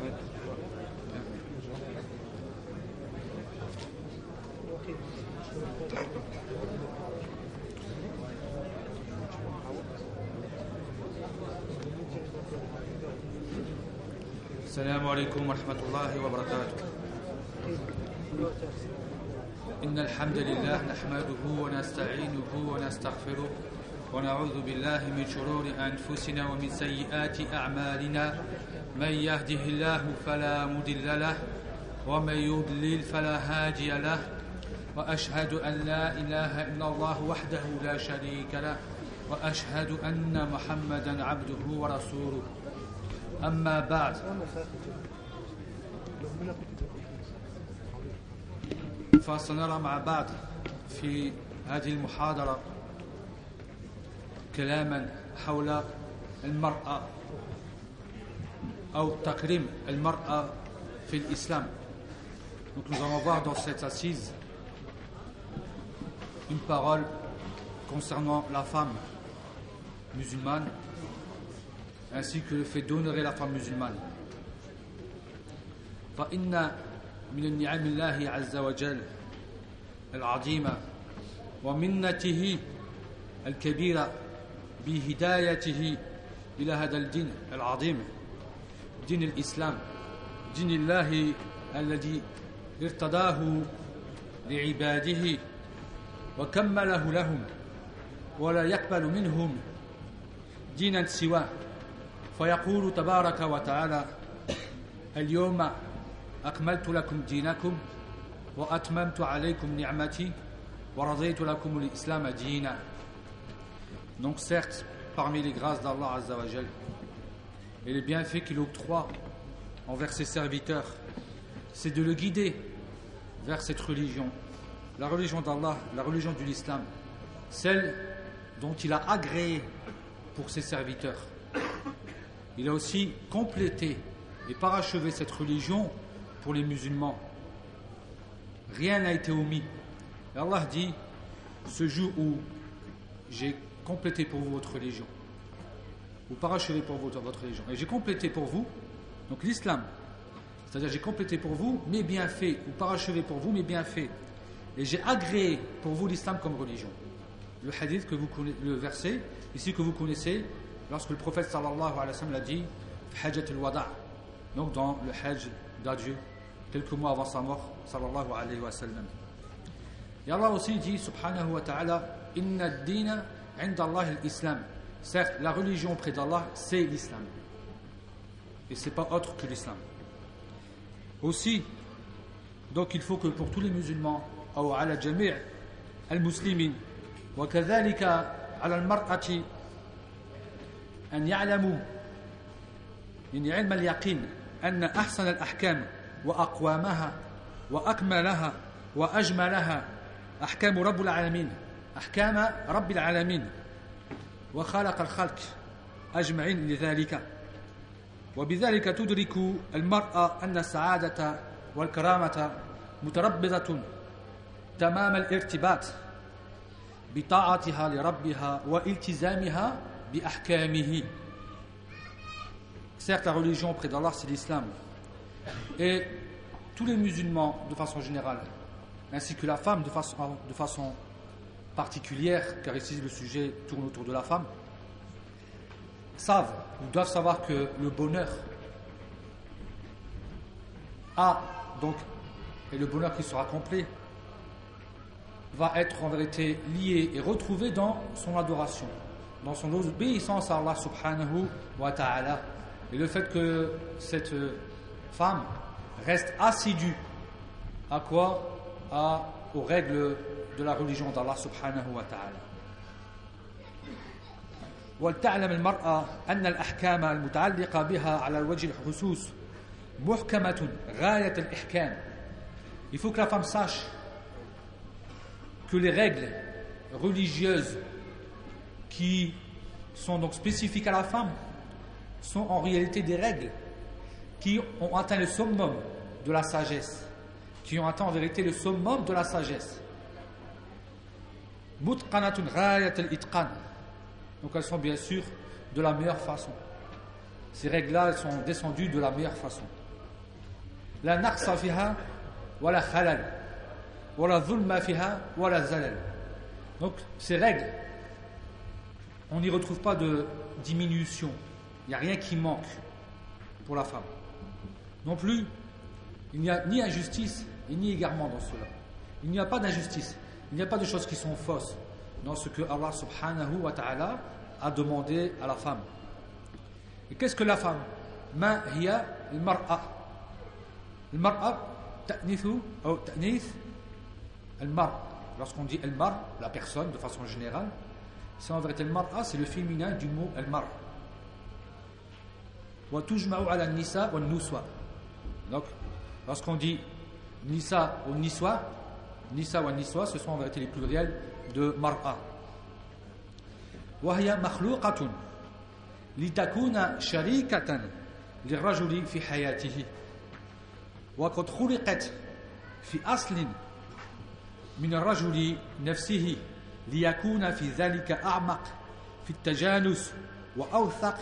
السلام عليكم ورحمة الله وبركاته. إن الحمد لله نحمده ونستعينه ونستغفره ونعوذ بالله من شرور أنفسنا ومن سيئات أعمالنا. من يهده الله فلا مضل له ومن يضلل فلا هادي له وأشهد أن لا إله إلا الله وحده لا شريك له وأشهد أن محمدا عبده ورسوله. أما بعد. فسنرى مع بعض في هذه المحاضرة كلاما حول المرأة. أو تكريم المرأة في الإسلام Donc nous allons voir dans cette assise une parole concernant la femme musulmane ainsi que le fait d'honorer la femme musulmane. فإن من النعم الله عز وجل العظيمة ومنته الكبيرة بهدايته إلى هذا الدين العظيم دين الإسلام دين الله الذي ارتضاه لعباده وكمله لهم ولا يقبل منهم دينا سواه. فيقول تبارك وتعالى اليوم أكملت لكم دينكم وأتممت عليكم نعمتي ورضيت لكم الإسلام دينا. Donc certes, parmi les grâces d'Allah Azzawajal et les bienfaits qu'il octroie envers ses serviteurs, c'est de le guider vers cette religion, la religion d'Allah, la religion de l'islam, celle dont il a agréé pour ses serviteurs. Il a aussi complété et parachevé cette religion pour les musulmans. Rien n'a été omis. Et Allah dit, ce jour où j'ai complété pour vous votre religion, ou parachevé pour vous votre religion, et j'ai complété pour vous, donc l'islam, c'est-à-dire j'ai complété pour vous mes bienfaits, ou parachevé pour vous mes bienfaits, et j'ai agréé pour vous l'islam comme religion. Le hadith que vous le verset ici que vous connaissez, lorsque le prophète sallallahu alayhi wa sallam l'a dit, Hajjat al-Wada', donc dans le Hajj d'adieu, quelques mois avant sa mort, sallallahu alayhi wa sallam. Et Allah aussi dit, subhanahu wa ta'ala, Inna ad-dina inda Allah. Certes, la religion près d'Allah, c'est l'islam. Et c'est pas autre que l'islam. Aussi, donc il faut que pour tous les musulmans, ou ala jami' al-muslimin, وكذلك على المرأة أن يعلموا من علم اليقين أن أحسن الأحكام وأقوامها وأكملها وأجملها أحكام رب العالمين أحكام رب العالمين وخلق الخلق أجمعين لذلك وبذلك تدرك المرأة أن السعادة والكرامة متربطة تمام الارتباط بطاعتها لربها والتزامها بأحكامه Certes, la religion auprès d'Allah, c'est l'islam. Et tous les musulmans, de façon générale, ainsi que la femme de façon, de façon particulière, car ici le sujet tourne autour de la femme, savent ou doivent savoir que le bonheur a donc, et le bonheur qui sera complet, va être en vérité lié et retrouvé dans son adoration, dans son obéissance à Allah subhanahu wa ta'ala. Et le fait que cette femme reste assidue à quoi? Aux règles de la religion d'Allah subhanahu wa ta'ala. ولتعلم المرأة أن الأحكام المتعلقة بها على الوجه الخصوص محكمة غاية الإحكام. Il faut que la femme sache que les règles religieuses qui sont donc spécifiques à la femme sont en réalité des règles qui ont atteint le summum de la sagesse, qui ont atteint en vérité le summum de la sagesse. Mutqanatun ghayat al-itqan. Donc elles sont bien sûr de la meilleure façon. Ces règles-là sont descendues de la meilleure façon. La naqsa fiha wa la khalal wa la zulma fiha wa la zalal. Donc ces règles, on n'y retrouve pas de diminution. Il n'y a rien qui manque pour la femme. Non plus, il n'y a ni injustice et ni égarement dans cela. Il n'y a pas d'injustice. Il n'y a pas de choses qui sont fausses dans ce que Allah subhanahu wa ta'ala a demandé à la femme. Et qu'est-ce que la femme? Ma hiya al-mar'a. Al-mar'a, ta'nithu, ou ta'nith, al-mar. Lorsqu'on dit al-mar'a, la personne de façon générale, c'est en vérité al-mar'a, c'est le féminin du mot al-mar'a. Wa tujma'u ala nisa wa nuswa. Donc, lorsqu'on dit nisa ou niswa, nisa ou niswa ce sont en vérité les pluriels de mar'a وهي مخلوقة لتكون شريكة للرجل في حياته وقد خلقت في أصل من الرجل نفسه ليكون في ذلك أعمق في التجانس وأوثق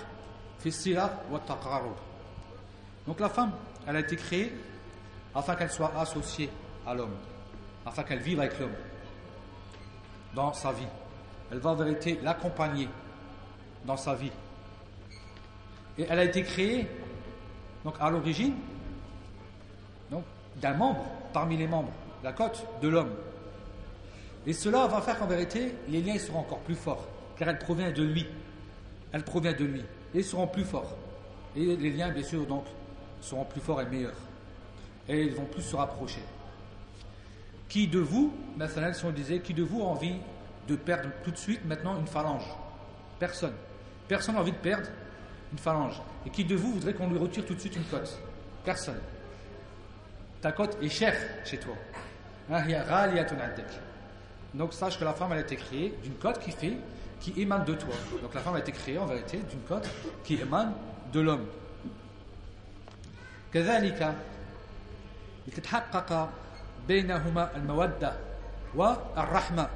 في الصلة والتقارب Donc la femme, elle a été créée afin qu'elle soit associée à l'homme, afin qu'elle vive avec l'homme dans sa vie. Elle va en vérité l'accompagner dans sa vie. Et elle a été créée donc à l'origine d'un membre parmi les membres, la côte de l'homme. Et cela va faire qu'en vérité, les liens seront encore plus forts, car elle provient de lui. Elle provient de lui. Et ils seront plus forts. Et les liens, bien sûr, donc, seront plus forts et meilleurs. Et ils vont plus se rapprocher. Qui de vous, maintenant, si on disait, qui de vous a envie de perdre tout de suite maintenant une phalange Personne. Personne n'a envie de perdre une phalange. Et qui de vous voudrait qu'on lui retire tout de suite une côte Personne. Ta côte est chère chez toi. Hein, Donc sache que la femme elle a été créée d'une côte qui fait, qui émane de toi. Donc la femme a été créée en vérité d'une côte qui émane de l'homme. كذلك لتتحقق بينهما المودة والرحمة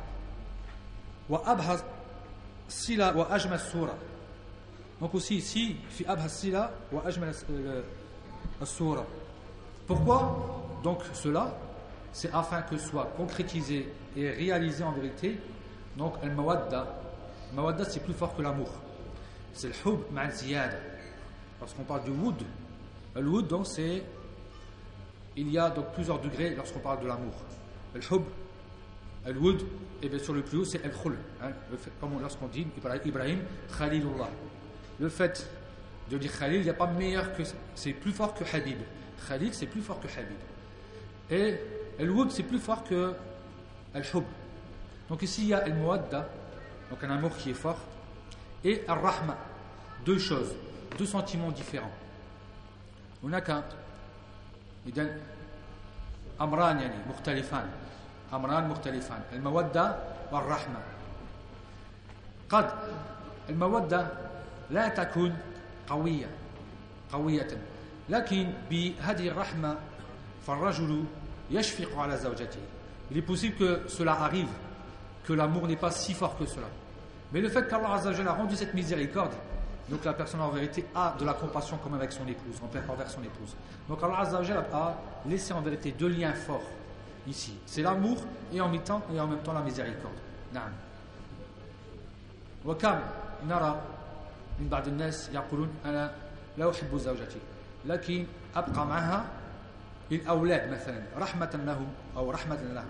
وأبهى الصلة وأجمل الصورة donc aussi ici, fi abhasila wa ajmal as-sura. Pourquoi donc cela C'est afin que soit concrétisé et réalisé en vérité donc al-mawadda. Mawadda c'est plus fort que l'amour. C'est le hub ma'al ziyada. Lorsqu'on parle du wood, le wood donc c'est il y a donc plusieurs degrés lorsqu'on parle de l'amour. Al-Hub, Al-Wud, et bien sûr le plus haut c'est Al-Khul. Hein. Comme lorsqu'on dit Ibrahim, Khalilullah. Le fait de dire Khalil, il n'y a pas meilleur que c'est plus fort que Habib. Khalil c'est plus fort que Habib. Et Al-Wud c'est plus fort que Al-Hub. Donc ici il y a Al-Muadda, donc un amour qui est fort, et Al-Rahma, deux choses, deux sentiments différents. On n'a qu'un إذن أمران يعني مختلفان أمران مختلفان المودة والرحمة. قد المودة لا تكون قوية قوية لكن بهذه الرحمة فالرجل يشفق على زوجته. Il est possible que cela arrive que l'amour n'est pas si fort que cela. Mais le fait qu'Allah a rendu cette miséricorde donc la personne en vérité a de la compassion comme avec son épouse envers son épouse donc Allah a laissé en vérité deux liens forts ici c'est l'amour et en même temps et en même temps la miséricorde نعم وكم نرى من بعض الناس يقولون أنا لا أحب زوجتي لكن أبقى معها للأولاد مثلا رحمة لهم أو رحمة لهم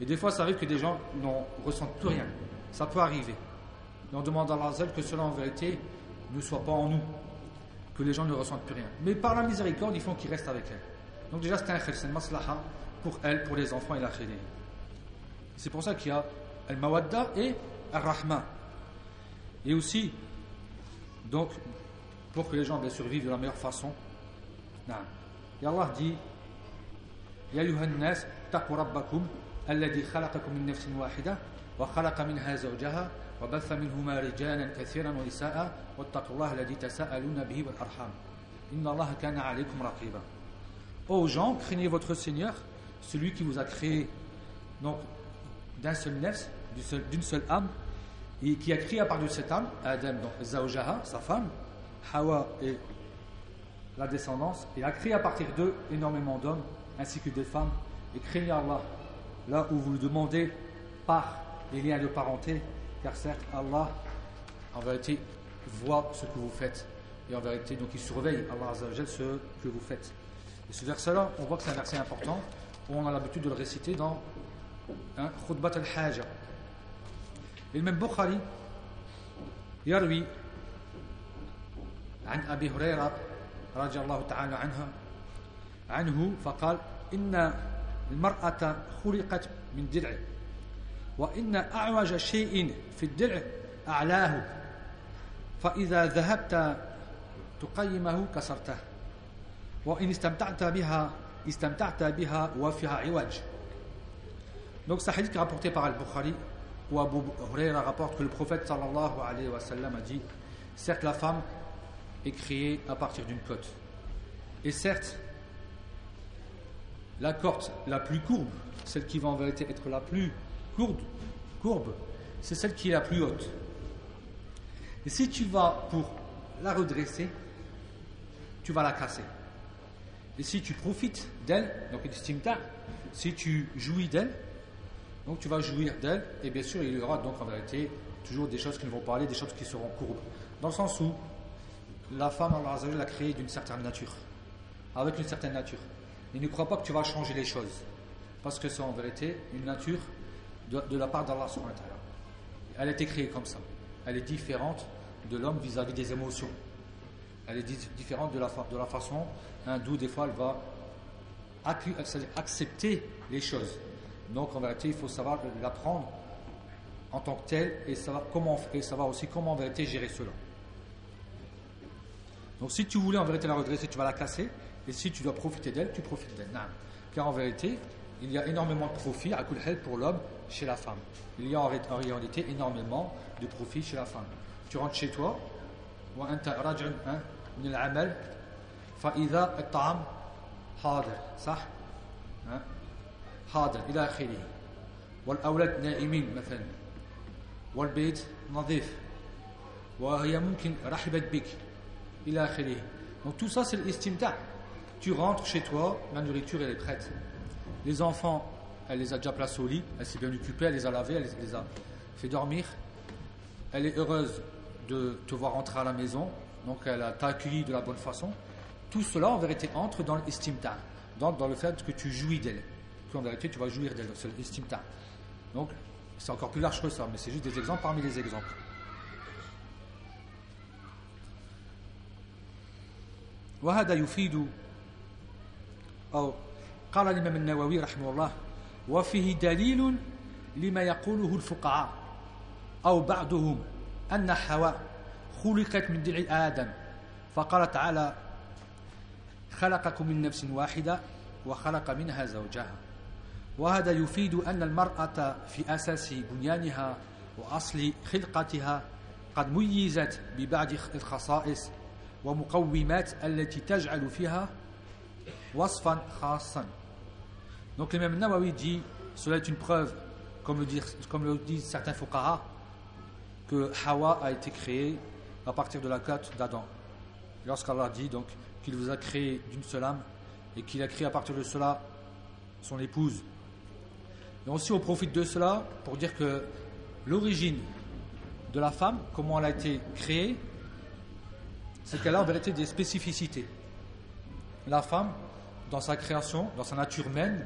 Et des fois, ça arrive que des gens n'en ressentent plus rien. Ça peut arriver. Et on demande à Allah que cela en vérité ne soit pas en nous. Que les gens ne ressentent plus rien. Mais par la miséricorde, il faut qu'ils restent avec elle. Donc déjà, c'est un khir, c'est une maslaha pour elle, pour les enfants et la khiri. C'est pour ça qu'il y a al-mawadda et al-rahma. Et aussi, Donc, pour que les gens bien survivent de la meilleure façon. Et Allah dit يا أيها الناس اتقوا ربكم الذي خلقكم من نفس واحدة وخلق منها زوجها وبث منهما رجالا كثيرا ونساء واتقوا الله الذي تساءلون به والأرحام إن الله كان عليكم رقيبا Ô gens, craignez votre Seigneur, celui qui vous a créé donc d'un seul nefs, d'une seule âme, et qui a créé à partir de cette âme, Adam, donc Zaojaha, sa femme, Hawa et la descendance et a créé à partir d'eux énormément d'hommes ainsi que des femmes et craignez Allah là où vous le demandez par les liens de parenté car certes Allah en vérité voit ce que vous faites et en vérité donc il surveille Allah Azzawajal ce que vous faites et ce verset là on voit que c'est un verset important où on a l'habitude de le réciter dans hein, Khutbat al-Haja et le même Bukhari يروي عن أبي هريرة رضي الله تعالى عنها عنه فقال إن المرأة خلقت من درع وإن أعوج شيء في الدرع أعلاه فإذا ذهبت تقيمه كسرته وإن استمتعت بها استمتعت بها وفيها عوج Donc c'est un hadith rapporté par Al-Bukhari où Abu Huraira rapporte que le prophète sallallahu alayhi wa sallam a dit Certes, la femme est créée à partir d'une côte. Et certes, la côte la plus courbe, celle qui va en vérité être la plus courbe, courbe c'est celle qui est la plus haute. Et si tu vas pour la redresser, tu vas la casser. Et si tu profites d'elle, donc si tu jouis d'elle, donc tu vas jouir d'elle, et bien sûr, il y aura donc en vérité toujours des choses qui vont parler, des choses qui seront courbes. Dans le sens où la femme, Allah l'a créée d'une certaine nature, avec une certaine nature. Il ne croit pas que tu vas changer les choses, parce que c'est en vérité une nature de, la part d'Allah Elle a été créée comme ça. Elle est différente de l'homme vis-à-vis des émotions. Elle est différente de la, de la façon hein, d'où des fois elle va accepter les choses. Donc en vérité, il faut savoir l'apprendre en tant que tel et savoir, comment, et savoir aussi comment en vérité gérer cela. Donc si tu voulais en vérité la redresser, tu vas la casser. Et si tu dois profiter d'elle, tu profites d'elle. Car en vérité, il y a énormément de profit à Kulhel pour l'homme chez la femme. Il y a en réalité énormément de profit chez la femme. Tu rentres chez toi, وأنت راجع من العمل فإذا الطعام حاضر صح؟ حاضر إلى آخره والأولاد نائمين مثلا والبيت نظيف وهي ممكن رحبت بك إلى آخره donc tout ça c'est l'estimta tu rentres chez toi la nourriture elle est prête les enfants elle les a déjà placés au lit elle s'est bien occupée elle les a lavés elle les a fait dormir elle est heureuse de te voir rentrer à la maison donc elle t'a accueilli de la bonne façon tout cela en vérité entre dans l'estimta dans, dans le fait que tu jouis d'elle en vérité tu vas jouir d'elle, c'est l'istimta. Donc c'est encore plus large que ça, mais c'est juste des exemples parmi les exemples. وهذا يفيد أو قال الإمام النووي رحمه الله وفيه دليل لما يقوله الفقهاء أو بعضهم أن حواء خلقت من دلع آدم فقال تعالى خلقكم من نفس واحدة وخلق منها زوجها وهذا يفيد أن المرأة في أساس بنيانها وأصل خلقتها قد ميزت ببعض الخصائص ومقومات التي تجعل فيها وصفا خاصا. Donc l'imam Nawawi dit, cela est une preuve, comme le, disent certains fuqaha, que Hawa a été créée à partir de la côte d'Adam. Lorsqu'Allah dit donc qu'il vous a créé d'une seule âme et qu'il a créé à partir de cela son épouse Et aussi, on profite de cela pour dire que l'origine de la femme, comment elle a été créée, c'est qu'elle a en vérité des spécificités. La femme, dans sa création, dans sa nature même,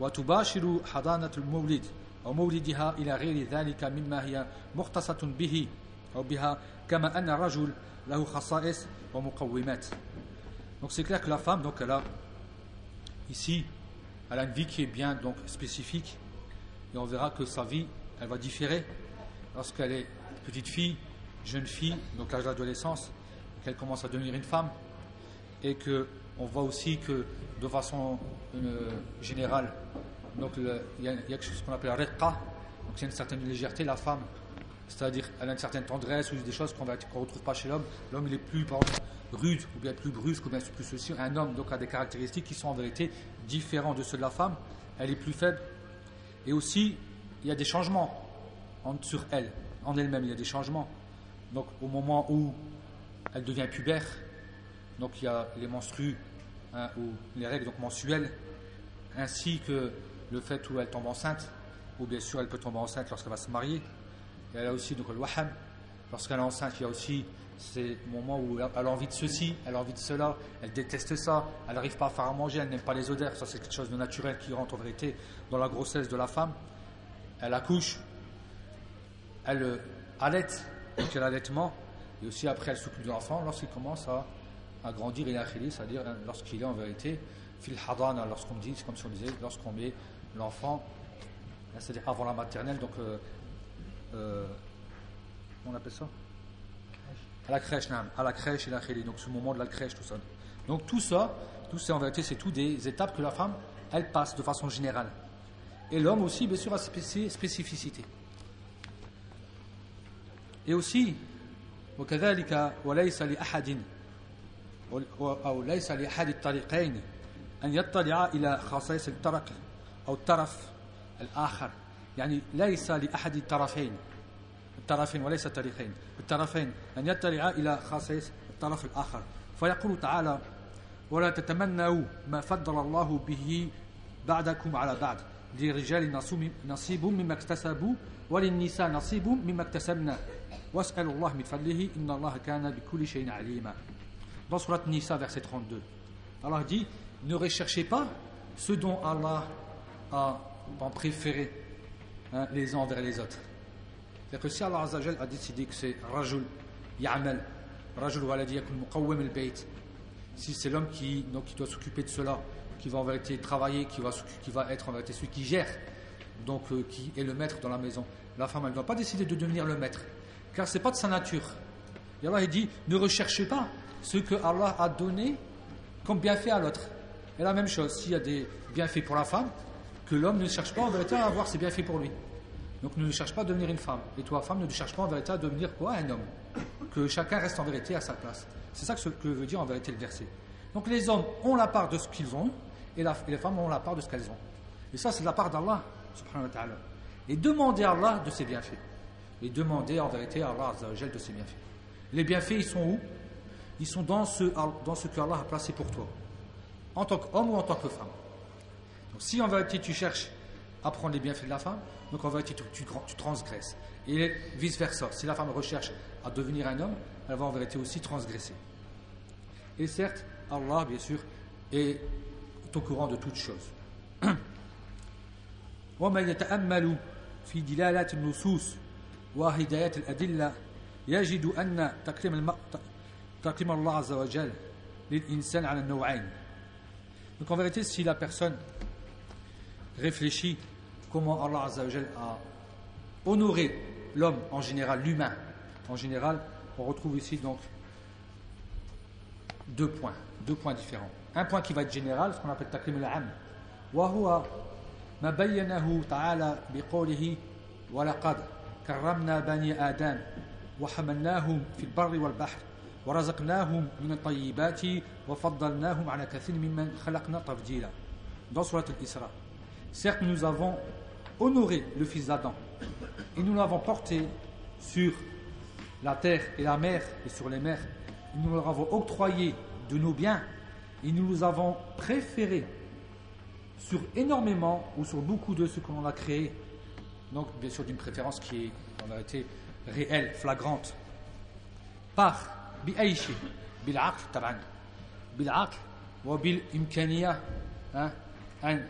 وتباشر حضانة المولد أو مولدها إلى غير ذلك مما هي مختصة به أو بها كما أن الرجل له خصائص ومقومات Donc c'est clair que la femme, donc elle a ici, elle a une vie qui est bien donc spécifique et on verra que sa vie elle va différer lorsqu'elle est petite fille, jeune fille, donc l'âge d'adolescence, qu'elle commence à devenir une femme. et que on voit aussi que de façon euh, générale, donc il y, a quelque chose qu'on appelle la riqqa, donc a une certaine légèreté, la femme, c'est-à-dire elle a une certaine tendresse ou des choses qu'on ne retrouve pas chez l'homme. L'homme il est plus rude ou bien plus brusque ou bien plus ceci. Un homme donc a des caractéristiques qui sont en vérité différentes de ceux de la femme. Elle est plus faible et aussi il y a des changements sur elle, en elle-même il y a des changements. Donc au moment où elle devient pubère, donc il y a les menstrues hein, ou les règles donc mensuelles, ainsi que le fait où elle tombe enceinte, ou bien sûr elle peut tomber enceinte lorsqu'elle va se marier. Et elle a aussi donc le waham. Lorsqu'elle est enceinte, il y a aussi ces moments où elle a envie de ceci, elle a envie de cela, elle déteste ça, elle n'arrive pas à faire à manger, elle n'aime pas les odeurs. Ça, c'est quelque chose de naturel qui rentre en vérité dans la grossesse de la femme. Elle accouche, elle euh, allait, donc il y a l'allaitement, et aussi après elle s'occupe de l'enfant lorsqu'il commence à, à grandir, il a c'est-à-dire hein, lorsqu'il est en vérité fil hadana, lorsqu'on dit, c'est comme si on disait, lorsqu'on met l'enfant, hein, c'est-à-dire avant la maternelle, donc euh, euh, on appelle ça à la crèche, à la crèche et la khili, donc ce moment de la crèche, tout ça. Donc tout ça, tout ça en vérité, c'est tout des étapes que la femme, elle passe de façon générale. Et l'homme aussi, bien sûr, a ses spécificités. Et aussi, وكذلك وليس لأحد أو ليس لأحد الطريقين أن يطلع إلى خصائص الطرق أو الطرف الآخر. يعني ليس لأحد الطرفين الطرفين وليس الطريقين الطرفين أن يطلع إلى خصائص الطرف الآخر. فيقول تعالى ولا تتمنوا ما فضل الله به بعدكم على بعد للرجال نصيب مما اكتسبوا وللنساء نصيب مما اكتسبنا واسأل الله من فضله إن الله كان بكل شيء عليما. Dans Surat Nisa, verset 32, Allah dit Ne recherchez pas ce dont Allah a préféré hein, les uns envers les autres. C'est que si Allah a décidé que c'est Rajul, Ya'mal, Rajul muqawwim al-bayt, si c'est l'homme qui, qui doit s'occuper de cela, qui va en vérité travailler, qui va, qui va être en celui qui gère, donc euh, qui est le maître dans la maison, la femme, elle ne doit pas décider de devenir le maître, car ce n'est pas de sa nature. Allah dit ne recherchez pas ce que Allah a donné comme bienfait à l'autre. Et la même chose, s'il y a des bienfaits pour la femme, que l'homme ne cherche pas en vérité à avoir ces bienfaits pour lui. Donc ne cherche pas à devenir une femme. Et toi, femme, ne cherche pas en vérité à devenir quoi? Un homme. Que chacun reste en vérité à sa place. C'est ça que veut dire en vérité le verset. Donc les hommes ont la part de ce qu'ils ont, et, les femmes ont la part de ce qu'elles ont. Et ça, c'est la part d'Allah, subhanahu wa ta'ala. Et demandez à Allah de ses bienfaits. Et demandez en vérité à Allah de ses bienfaits. Les bienfaits, ils sont où? Ils sont dans ce, dans ce que Allah a placé pour toi. En tant qu'homme ou en tant que femme. Donc si en vérité tu cherches à prendre les bienfaits de la femme, donc en vérité tu, tu, transgresses. Et vice-versa. Si la femme recherche à devenir un homme, elle va en vérité aussi transgresser. Et certes, Allah, bien sûr, est au courant de toutes choses. ومن يتأمل في دلالات النصوص وهدايات الأدلة يجد أن تكريم الم... تكريم الله عز وجل للإنسان على النوعين. Donc en vérité, si la personne réfléchit comment Allah Azza wa a honoré l'homme en général, l'humain en général, on retrouve ici donc deux points, deux points différents. Un point qui va être général, ce qu'on appelle takrim al-am. وهو ما بينه تعالى بقوله ولقد كرمنا بني آدم وحملناهم في البر والبحر ورزقناهم من الطيبات وفضلناهم على كثير ممن خلقنا تفضيلا dans Surat al-Isra certes nous avons honoré le fils d'Adam et nous l'avons porté sur la terre et la mer et sur les mers et nous leur avons octroyé de nos biens et nous nous avons préférés sur énormément ou sur beaucoup de ce que l'on a créé. Donc, bien sûr, d'une préférence qui est en vérité réelle, flagrante. Par بأي شيء بالعقل طبعا بالعقل وبالإمكانية أن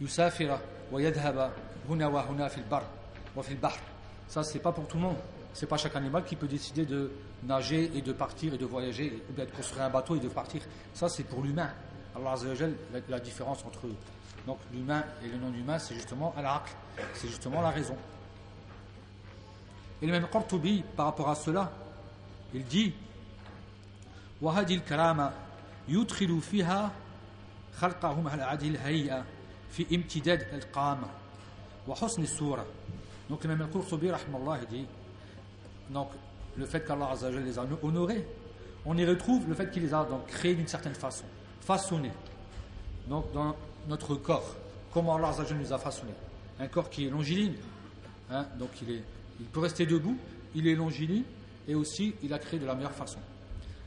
يسافر ويذهب هنا وهنا في البر وفي البحر ça c'est pas pour tout le monde c'est pas chaque animal qui peut décider de nager et de partir et de voyager, ou bien de construire un bateau et de partir. Ça, c'est pour l'humain. Allah la, la différence entre donc l'humain et le non-humain, c'est justement al c'est justement la raison. Et le même Qurtubi, par rapport à cela, il dit وهذه الكرامة يدخل فيها خلقهم على هذه الهيئة في امتداد القامة وحسن الصورة donc même le Qurtubi rahmallah dit donc le fait qu'Allah les a honorés on y retrouve le fait qu'il les a donc créés d'une certaine façon façonnés donc dans notre corps comment Allah nous a façonnés un corps qui est longiligne hein, donc il, est, il peut rester debout il est longiligne et aussi il a créé de la meilleure façon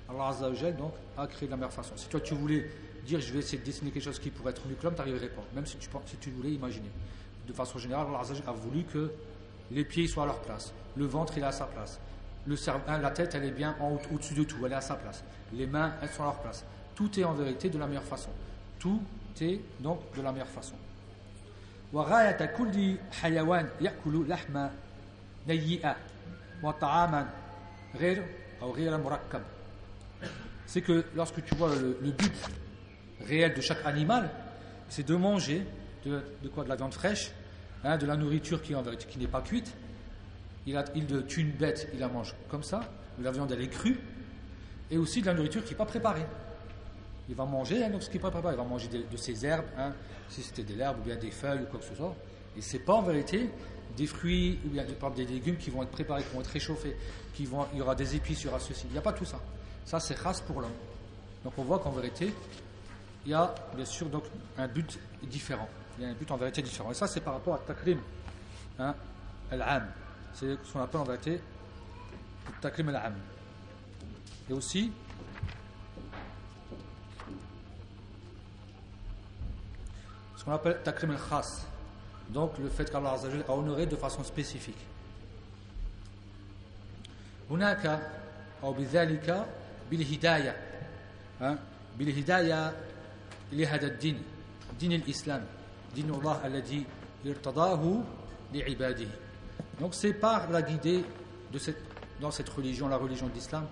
Allah Azzawajal donc a créé de la meilleure façon si toi tu voulais dire je vais essayer de dessiner quelque chose qui pourrait être mieux que l'homme, tu n'arriverais pas, même si tu, si tu voulais imaginer. De façon générale, Allah a voulu que les pieds soient à leur place, le ventre il est à sa place, cerveau, la tête elle est bien au-dessus de tout, elle est à sa place, les mains elles sont à leur place. Tout est en vérité de la meilleure façon. Tout est donc de la meilleure façon. C'est que lorsque tu vois le, but réel de chaque animal, c'est de manger de, quoi? De la viande fraîche, hein, de la nourriture qui, qui n'est pas cuite. Il, a, il tue une bête, il la mange comme ça. La viande, elle est crue. Et aussi de la nourriture qui n'est pas préparée. Il va manger hein, donc ce qui n'est pas préparé. Il va manger de, ses herbes, hein, si c'était des herbes ou bien des feuilles ou quoi que ce soit. Et c'est pas en vérité des fruits ou bien des légumes qui vont être préparés, qui vont être réchauffés, qui vont, il y aura des épices, il y aura ceci. Il n'y a pas tout ça. Ça, c'est race pour l'homme. Donc on voit qu'en vérité, il y a bien sûr donc un but différent. Il y a un but en vérité différent. Et ça, c'est par rapport à Takrim hein, al-Am. C'est ce qu'on appelle en vérité Takrim al-Am. Et aussi, ce qu'on appelle Takrim al-Khas. Donc le fait qu'Allah a honoré de façon spécifique. هناك أو بذلك بالهداية بالهداية لهذا الدين دين الإسلام دين الله الذي ارتضاه لعباده donc c'est par la guidée de cette, dans cette religion la religion de l'islam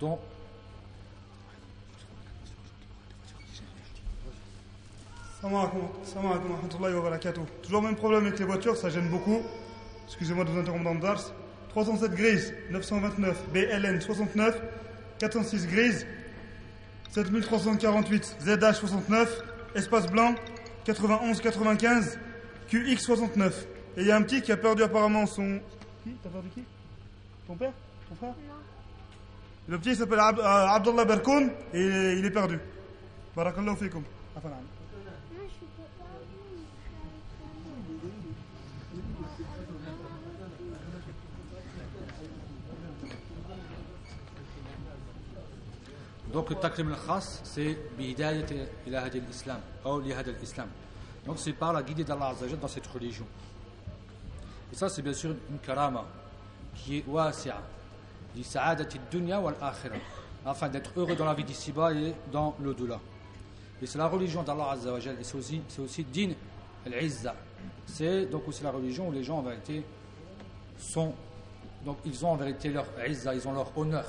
dont Toujours même problème avec les voitures, ça gêne beaucoup. Excusez-moi de vous interrompre dans le Dars. 307 grises, 929, BLN 69, 406 grises, 7348, ZH69, espace blanc, 91-95, QX69. Et il y a un petit qui a perdu apparemment son... Qui? T'as perdu qui? Ton père? Ton frère? Le petit s'appelle euh, Abdullah Berkoun et il est perdu. Barakallahu fikum. Donc, Takrim al-Khas, c'est Bihidayat ila l'islam, ou l'islam. Donc, c'est par la guidée d'Allah dans cette religion. Et ça, c'est bien sûr une karama qui est wasi'a, dunya wal afin d'être heureux dans la vie d'ici-bas et dans l'au-delà. Et c'est la religion d'Allah Azzawajal, et c'est aussi, c'est aussi din al-izza. C'est donc aussi la religion où les gens en vérité sont, donc ils ont en vérité leur izza, ils ont leur honneur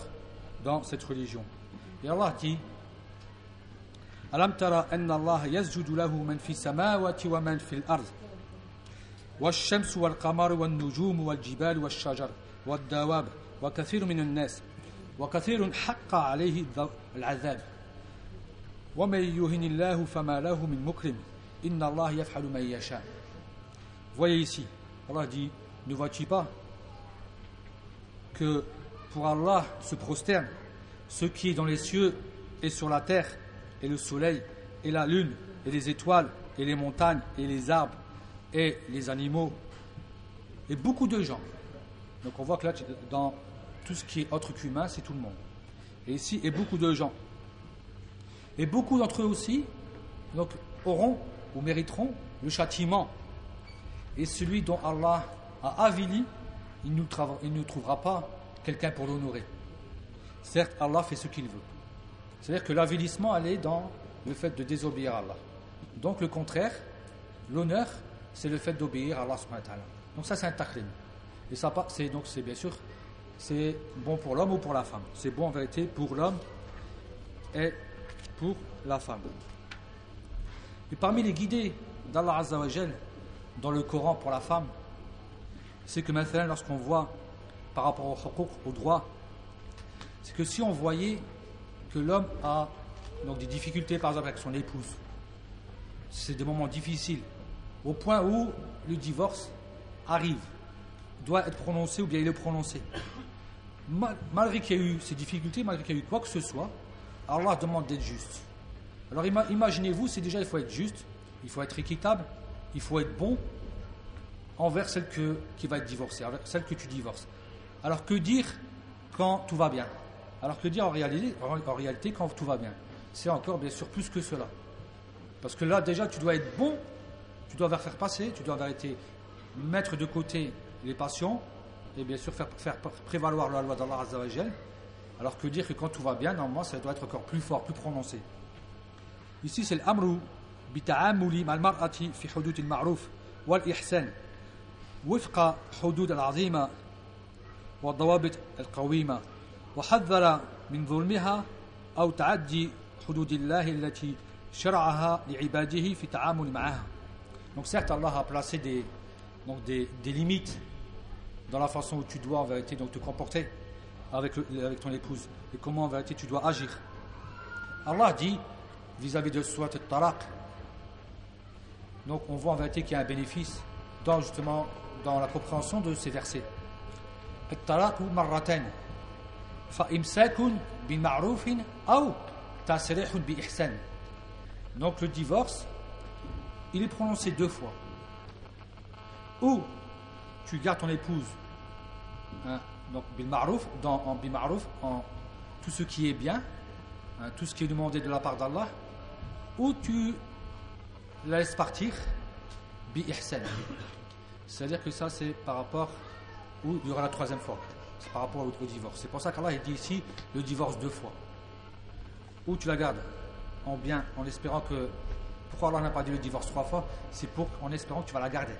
dans cette religion. Dit ألم ترى أن الله يسجد له من في السماوات ومن في الأرض؟ والشمس والقمر والنجوم والجبال والشجر والدواب وكثير من الناس وكثير حق عليه العذاب. ومن يهن الله فما له من مكرم. إن الله يفعل ما يشاء. Voyez ici, Allah dit, ne vois-tu pas que pour Allah se prosterne ce qui est dans les cieux et sur la terre, et le soleil, et la lune, et les étoiles, et les montagnes, et les arbres, et les animaux, et beaucoup de gens. Donc on voit que là, dans tout ce qui est autre qu'humain, c'est tout le monde. Et ici, et beaucoup de gens. Et beaucoup d'entre eux aussi donc, auront ou mériteront le châtiment. Et celui dont Allah a avili, il ne trouvera pas quelqu'un pour l'honorer. Certes, Allah fait ce qu'il veut. C'est-à-dire que l'avilissement, est dans le fait de désobéir à Allah. Donc le contraire, l'honneur, c'est le fait d'obéir à Allah Donc ça, c'est un takrim. Et ça, c'est donc c'est bien sûr, c'est bon pour l'homme ou pour la femme. C'est bon en vérité pour l'homme et pour la femme. Et parmi les guidés d'Allah Azzawajal dans le Coran pour la femme, c'est que maintenant, lorsqu'on voit par rapport au, au droit c'est que si on voyait que l'homme a donc des difficultés par exemple avec son épouse, c'est des moments difficiles, au point où le divorce arrive, doit être prononcé ou bien il est prononcé. malgré qu'il y ait eu ces difficultés, malgré qu'il y ait eu quoi que ce soit, Allah demande d'être juste. Alors imaginez-vous, c'est déjà il faut être juste, il faut être équitable, il faut être bon envers celle que, qui va être divorcée, celle que tu divorces. Alors que dire quand tout va bien? Alors que dire en réalité, en réalité quand tout va bien C'est encore bien sûr plus que cela. Parce que là déjà tu dois être bon, tu dois faire passer, tu dois arrêter mettre de côté les passions et bien sûr faire, faire prévaloir la loi d'Allah Azzawajal. Alors que dire que quand tout va bien, normalement ça doit être encore plus fort, plus prononcé. Ici c'est l'amru بتعامل مع المرأة في حدود المعروف والإحسان وفق حدود العظيمة والضوابط القويمة وحذر من ظلمها أو تعدي حدود الله التي شرعها لعباده في التعامل معها Donc certes, Allah a placé des, donc des, des, limites dans la façon où tu dois en vérité donc, te comporter avec, le, avec ton épouse et comment en vérité tu dois agir. Allah dit vis-à-vis -vis de Surat al-Talaq, donc on voit en vérité qu'il y a un bénéfice dans justement dans la compréhension de ces versets. الطلاق مرتين فإمساك بمعروف أو تسريح بإحسان donc le divorce il est prononcé deux fois ou tu gardes ton épouse hein, donc بالمعروف dans en بالمعروف en tout ce qui est bien hein, tout ce qui est demandé de la part d'Allah ou tu la laisse partir bi ihsan c'est-à-dire que ça c'est par rapport où il y aura la troisième fois. Par rapport au, divorce. C'est pour ça qu'Allah dit ici le divorce deux fois. Ou tu la gardes en bien, en espérant que. Pourquoi Allah n'a pas dit le divorce trois fois? C'est pour en espérant que tu vas la garder.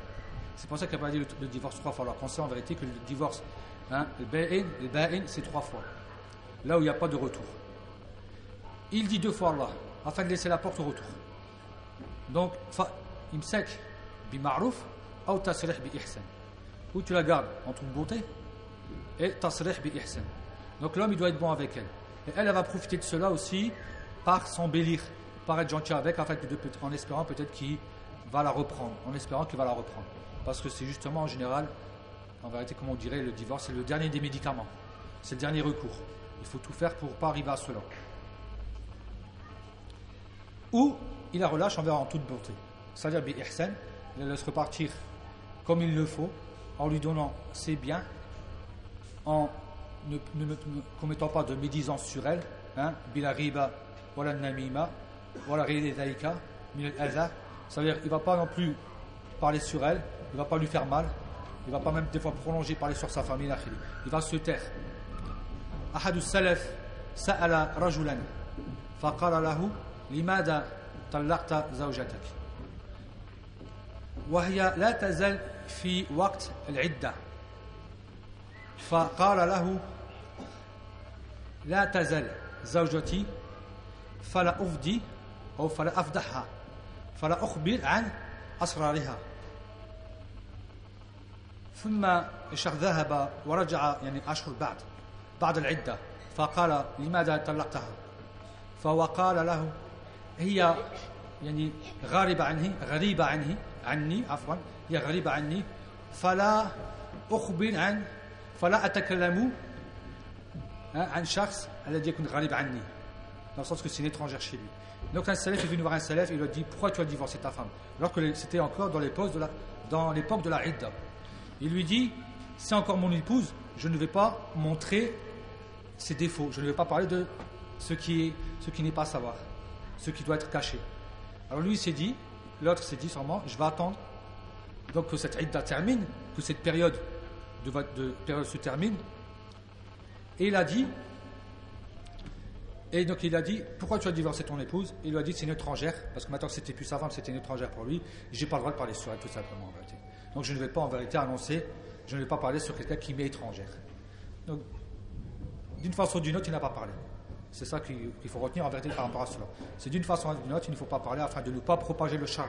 C'est pour ça qu'il n'a pas dit le, divorce trois fois. Alors qu'on sait en vérité que le divorce, hein, le ba'in, c'est trois fois. Là où il n'y a pas de retour. Il dit deux fois Allah, afin de laisser la porte au retour. Donc, imsek bi ma'ruf, ou bi ou tu la gardes en toute beauté et tasrih bi ihsan. Donc l'homme il doit être bon avec elle. Et elle, elle va profiter de cela aussi par s'embellir, par être gentil avec, en, fait, en espérant peut-être qu'il va la reprendre, en espérant qu'il va la reprendre. Parce que c'est justement en général, en vérité, comme on dirait, le divorce, c'est le dernier des médicaments. C'est le dernier recours. Il faut tout faire pour ne pas arriver à cela. Ou il la relâche envers en toute beauté. C'est-à-dire, il la laisse repartir comme il le faut, en lui donnant ses biens, en ne, commettant pas de médisance sur elle, hein, bila riba, wala namima, wala daika, c'est-à-dire il ne va pas non plus parler sur elle, il ne va pas lui faire mal, il ne va pas même des fois prolonger parler sur sa famille, il va se taire. أحد السلف سأل رجلا فقال له لماذا طلقت زوجتك وهي لا تزال في وقت العدة فقال له لا تزل زوجتي فلا أفدي أو فلا أفضحها فلا أخبر عن أسرارها. ثم الشيخ ذهب ورجع يعني أشهر بعد بعد العدة فقال لماذا طلقتها؟ فوقال له هي يعني غاربة عنه غريبة عنه عني عفوا هي غريبة عني فلا أخبر عن فلا أتكلم عن شخص الذي يكون غريب عني dans le sens que c'est une étrangère chez lui. Donc un salaf est venu voir un salaf et il lui a dit pourquoi tu as divorcé ta femme alors que c'était encore dans l'époque de la dans l'époque de la Idda. Il lui dit c'est encore mon épouse, je ne vais pas montrer ses défauts, je ne vais pas parler de ce qui est ce qui n'est pas à savoir, ce qui doit être caché. Alors lui il s'est dit L'autre s'est dit sûrement, je vais attendre donc que cette idda termine, que cette période de, de période se termine. Et il a dit, et donc il a dit, pourquoi tu as divorcé ton épouse? Il lui a dit, c'est une étrangère, parce que maintenant c'était plus sa femme, c'était une étrangère pour lui. J'ai pas le droit de parler sur elle, tout simplement, en vérité. Donc je ne vais pas en vérité annoncer, je ne vais pas parler sur quelqu'un qui m'est étrangère. Donc, d'une façon ou d'une autre, il n'a pas parlé. C'est ça qu'il faut retenir en vérité par rapport à cela. C'est d'une façon ou d'une autre, il ne faut pas parler afin de ne pas propager le char.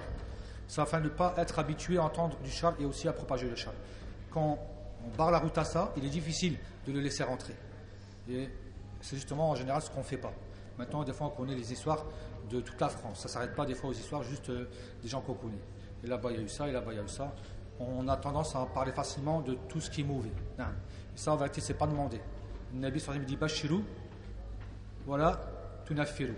C'est afin de ne pas être habitué à entendre du char et aussi à propager le char. Quand on barre la route à ça, il est difficile de le laisser rentrer. Et c'est justement en général ce qu'on ne fait pas. Maintenant, des fois, on connaît les histoires de toute la France. Ça ne s'arrête pas des fois aux histoires juste euh, des gens qu'on connaît. Et là-bas, il y a eu ça, et là-bas, il y a eu ça. On a tendance à parler facilement de tout ce qui est mauvais. Non. Et ça, en vérité, ce n'est pas demandé. Le Nabi sallallahu dit Bashirou, voilà, tunafiru.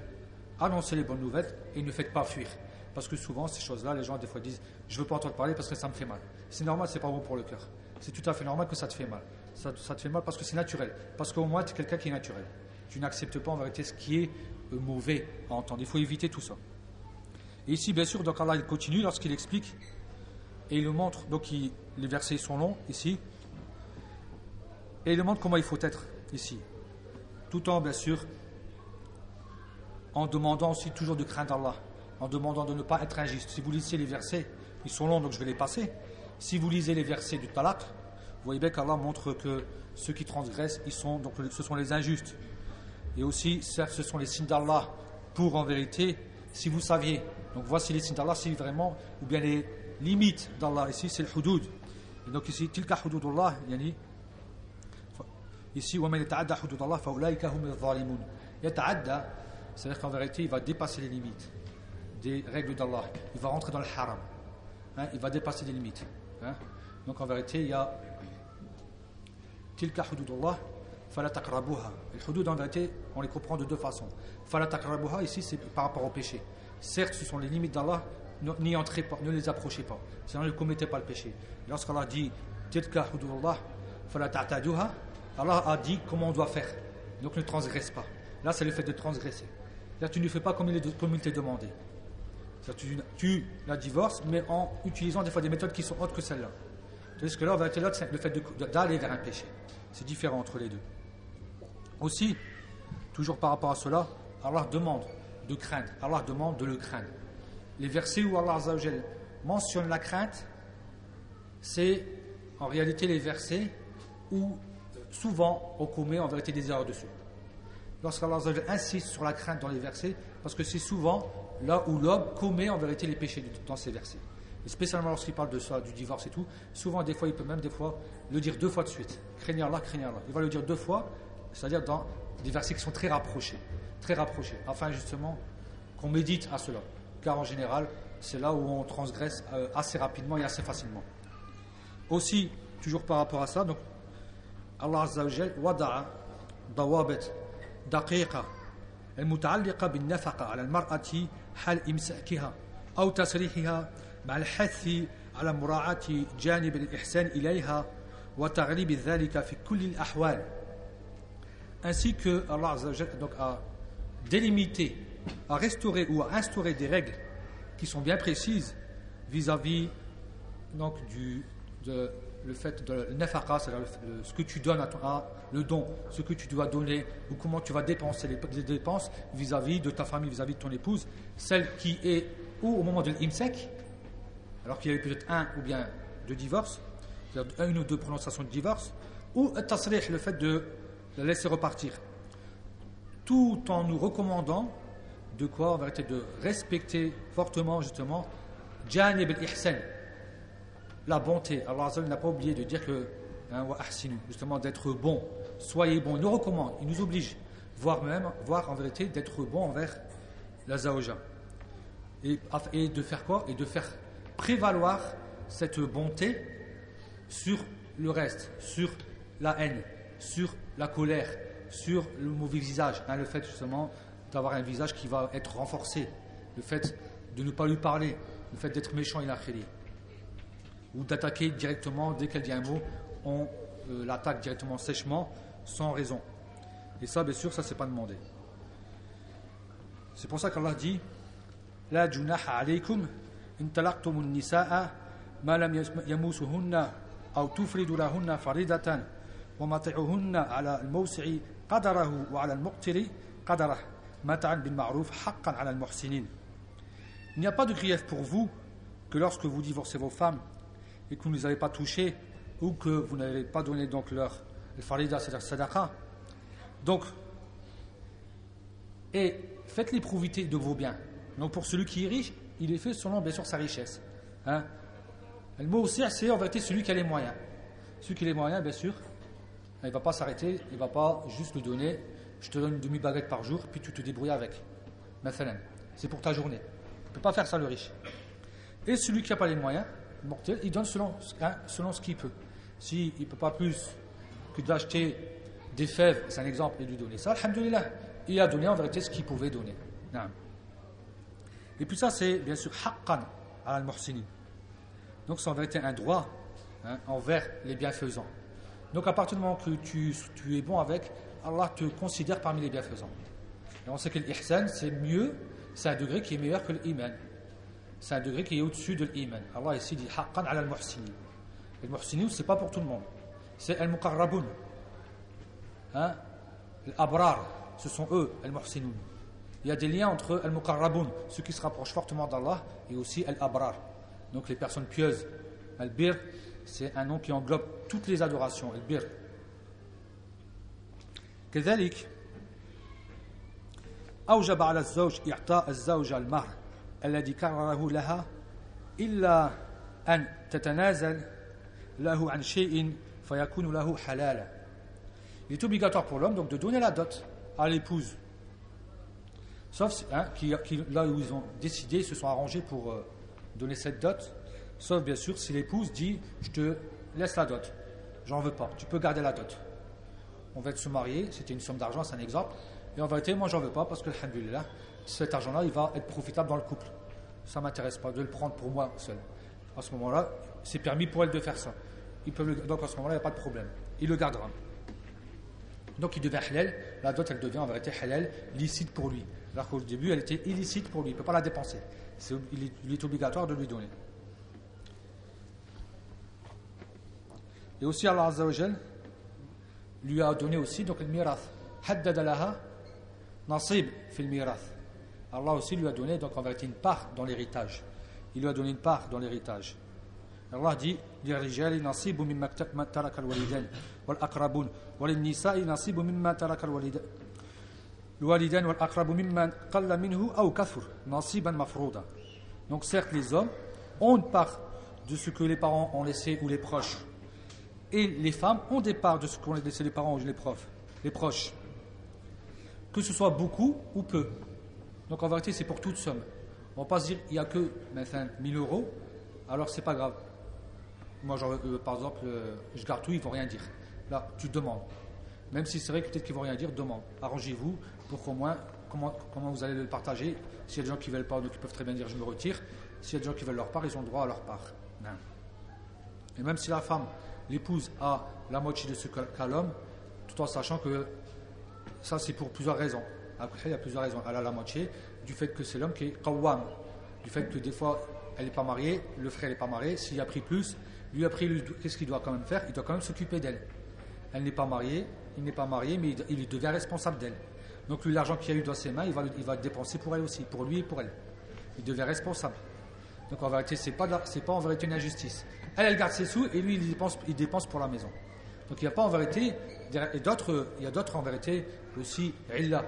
Annoncez les bonnes nouvelles et ne faites pas fuir. Parce que souvent, ces choses-là, les gens, des fois, disent Je ne veux pas entendre parler parce que ça me fait mal. C'est normal, c'est pas bon pour le cœur. C'est tout à fait normal que ça te fait mal. Ça, te fait mal parce que c'est naturel. Parce qu'au moins, tu es quelqu'un qui est naturel. Tu n'acceptes pas en vérité ce qui est euh, mauvais à entendre. Il faut éviter tout ça. Et ici, bien sûr, donc Allah il continue lorsqu'il explique et il le montre. Donc les versets sont longs ici. Et il montre comment il faut être ici. Tout en, bien sûr, en demandant aussi toujours de craindre Allah, en demandant de ne pas être injuste. Si vous lisez les versets, ils sont longs donc je vais les passer. Si vous lisez les versets du Talaq, vous voyez bien qu'Allah montre que ceux qui transgressent, ils sont, donc, ce sont les injustes. Et aussi, certes, ce sont les signes d'Allah pour en vérité, si vous saviez. Donc voici les signes d'Allah, si vraiment, ou bien les limites d'Allah. Ici, c'est le hudud. Et donc ici, tilka hududullah, yani, ici, وَمَنْ يَتَعَدَّ حُدُودَ اللَّهِ فَأُولَٰئِكَ هُمُ الظَّالِمُونَ يَتَعَدَّ c'est-à-dire qu'en vérité, il va dépasser les limites des règles d'Allah. Il va rentrer dans le haram. Hein, il va dépasser les limites. Hein. Donc en vérité, il y a tilka hududullah fala. Les hudud en vérité, on les comprend de deux façons. Fala ici c'est par rapport au péché. Certes, ce sont les limites d'Allah, n'y entrez pas, ne les approchez pas. Sinon ne commettez pas le péché. Lorsqu'Allah dit tilka hududullah fala Allah a dit comment on doit faire. Donc ne transgresse pas. Là, c'est le fait de transgresser. Là, tu ne fais pas comme il, t'est demandé. Tu, tu, la divorces, mais en utilisant des fois des méthodes qui sont autres que celles-là. Tandis que là, c'est le fait d'aller vers un péché. C'est différent entre les deux. Aussi, toujours par rapport à cela, Allah demande de craindre. Allah demande de le craindre. Les versets où Allah mentionne la crainte, c'est en réalité les versets où souvent on commet en vérité des erreurs dessus lorsqu'Allah insiste sur la crainte dans les versets, parce que c'est souvent là où l'homme commet en vérité les péchés dans ces versets. Et spécialement lorsqu'il parle de ça, du divorce et tout, souvent, des fois, il peut même des fois le dire deux fois de suite. Craignez Allah, craignez Allah. Il va le dire deux fois, c'est-à-dire dans des versets qui sont très rapprochés, très rapprochés, afin justement qu'on médite à cela. Car en général, c'est là où on transgresse euh, assez rapidement et assez facilement. Aussi, toujours par rapport à ça, donc, Allah حال إمساكها أو تسريحها مع الحث على مراعاة جانب الإحسان إليها وتغليب ذلك في كل الأحوال ainsi que Allah donc, a délimité, a restauré ou a instauré des règles qui sont bien précises vis-à-vis donc du, de le fait de nafaqa, c'est-à-dire ce que tu donnes à, ton, le don, ce que tu dois donner, ou comment tu vas dépenser les, dépenses vis-à-vis de ta famille, vis-à-vis de ton épouse, celle qui est ou au moment de l'imsek, alors qu'il y a eu peut-être un ou bien deux divorces, c'est-à-dire une ou deux prononciations de divorce, ou le fait de la laisser repartir, tout en nous recommandant de quoi En vérité, de respecter fortement justement la bonté. Allah n'a pas oublié de dire que, hein, justement, d'être bon. Soyez bon. Il nous recommande, il nous oblige, voire même, voire en vérité, d'être bon envers la Zaoja. Et, de faire quoi? Et de faire prévaloir cette bonté sur le reste, sur la haine, sur la colère, sur le mauvais visage. Hein, le fait justement d'avoir un visage qui va être renforcé, le fait de ne pas lui parler, le fait d'être méchant et l'akhiri ou d'attaquer directement, dès qu'elle dit un mot, on euh, l'attaque directement sèchement, sans raison. Et ça, bien sûr, ça, c'est pas demandé. C'est pour ça qu'Allah dit La junaha alaykum in talaqtum nisaa ma lam yamusuhunna aw tufridu lahunna faridatan wa mati'uhunna ala al-mawsi'i qadarahu wa ala al-muqtiri qadarah mata'an bil ma'ruf haqqan ala al-muhsinin. Il n'y a pas de grief pour vous que lorsque vous divorcez vos femmes et que vous ne les avez pas touchés ou que vous n'avez pas donné donc leur farida, c'est-à-dire. Donc, et faites-les profiter de vos biens. Donc pour celui qui est riche, il est fait selon bien sûr sa richesse. Hein. Le mot aussi, c'est en vérité celui qui a les moyens. Celui qui a les moyens, bien sûr, il ne va pas s'arrêter, il ne va pas juste lui donner je te donne une demi-baguette par jour, puis tu te débrouilles avec. C'est pour ta journée. Il ne peut pas faire ça le riche. Et celui qui n'a pas les moyens, mortel, il donne selon, hein, selon ce qu'il peut. S'il ne peut pas plus que d'acheter des fèves, c'est un exemple, et lui donner ça, alhamdoulilah, il a donné en vérité ce qu'il pouvait donner. Et puis ça, c'est bien sûr haqqan al-muhsini. Donc c'est en vérité un droit hein, envers les bienfaisants. Donc à partir du moment que tu, es bon avec, Allah te considère parmi les bienfaisants. Et on sait que l'ihsan, c'est mieux, c'est un degré qui est meilleur que l'iman. C'est un degré qui est au-dessus de l'iman. Allah ici dit haqqan ala al-muhsini. Et le muhsini, c'est pas pour tout le monde. C'est al-muqarrabun. Hein? L'abrar, ce sont eux, al-muhsinun. Il y a des liens entre al-muqarrabun, ceux qui se rapprochent fortement d'Allah, et aussi al-abrar, donc les personnes pieuses. Al-bir, c'est un nom qui englobe toutes les adorations, al-bir. كذلك أوجب على الزوج إعطاء الزوجة المهر الذي كرره لها إلا أن تتنازل lahu an shay'in fayakunu lahu halal. Il est obligatoire pour l'homme donc de donner la dot à l'épouse. Sauf hein, qui, là où ils ont décidé, ils se sont arrangés pour euh, donner cette dot. Sauf bien sûr si l'épouse dit je te laisse la dot, j'en veux pas, tu peux garder la dot. On va être se marier, c'était une somme d'argent, c'est un exemple, et en vérité moi j'en veux pas parce que alhamdulillah, cet argent-là il va être profitable dans le couple. Ça m'intéresse pas de le prendre pour moi seul. À ce moment-là, c'est permis pour elle de faire ça. Il peut donc à ce moment-là, il n'y a pas de problème. Il le gardera. Donc il devient halal, la dot elle devient en vérité halal, licite pour lui. Alors qu'au début elle était illicite pour lui, il ne peut pas la dépenser. il, est, obligatoire de lui donner. Et aussi Allah Azza lui a donné aussi donc le mirath. Haddada laha nasib fil mirath. Allah aussi lui a donné donc en vérité une part dans l'héritage. Il lui a donné une part dans l'héritage. Allah dit donc certes les hommes ont part de ce que les parents ont laissé ou les proches et les femmes ont des parts de ce qu'ont laissé les parents ou les, profs, les proches. Que ce soit beaucoup ou peu. Donc en vérité c'est pour toute somme on ne va pas se dire il n'y a que 1000 euros alors c'est pas grave moi, euh, par exemple, euh, je garde tout, ils ne vont rien dire. Là, tu demandes. Même si c'est vrai que peut-être qu'ils ne vont rien dire, demande. Arrangez-vous pour qu'au moins, comment, vous allez le partager. S'il y a des gens qui veulent pas, donc ils peuvent très bien dire je me retire. S'il y a des gens qui veulent leur part, ils ont le droit à leur part. Et même si la femme, l'épouse, a la moitié de ce qu'a l'homme, tout en sachant que ça, c'est pour plusieurs raisons. Après, il y a plusieurs raisons. Elle a la moitié du fait que c'est l'homme qui est qawwam, du fait que des fois, elle n'est pas mariée, le frère n'est pas marié, s'il a pris plus, lui, après, qu'est-ce qu'il doit quand même faire? Il doit quand même s'occuper d'elle. Elle, n'est pas mariée, il n'est pas marié, mais il, devient responsable d'elle. Donc, lui, l'argent qu'il a eu dans ses mains, il va, il va le dépenser pour elle aussi, pour lui et pour elle. Il devient responsable. Donc, en vérité, ce n'est pas, pas en vérité une injustice. Elle, elle garde ses sous et lui, il dépense, il dépense pour la maison. Donc, il n'y a pas en vérité, et d'autres, il y a d'autres en vérité aussi, illa.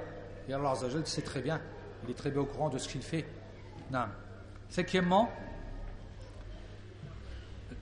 Et Allah sait très bien, il est très bien au courant de ce qu'il fait. Non. Cinquièmement,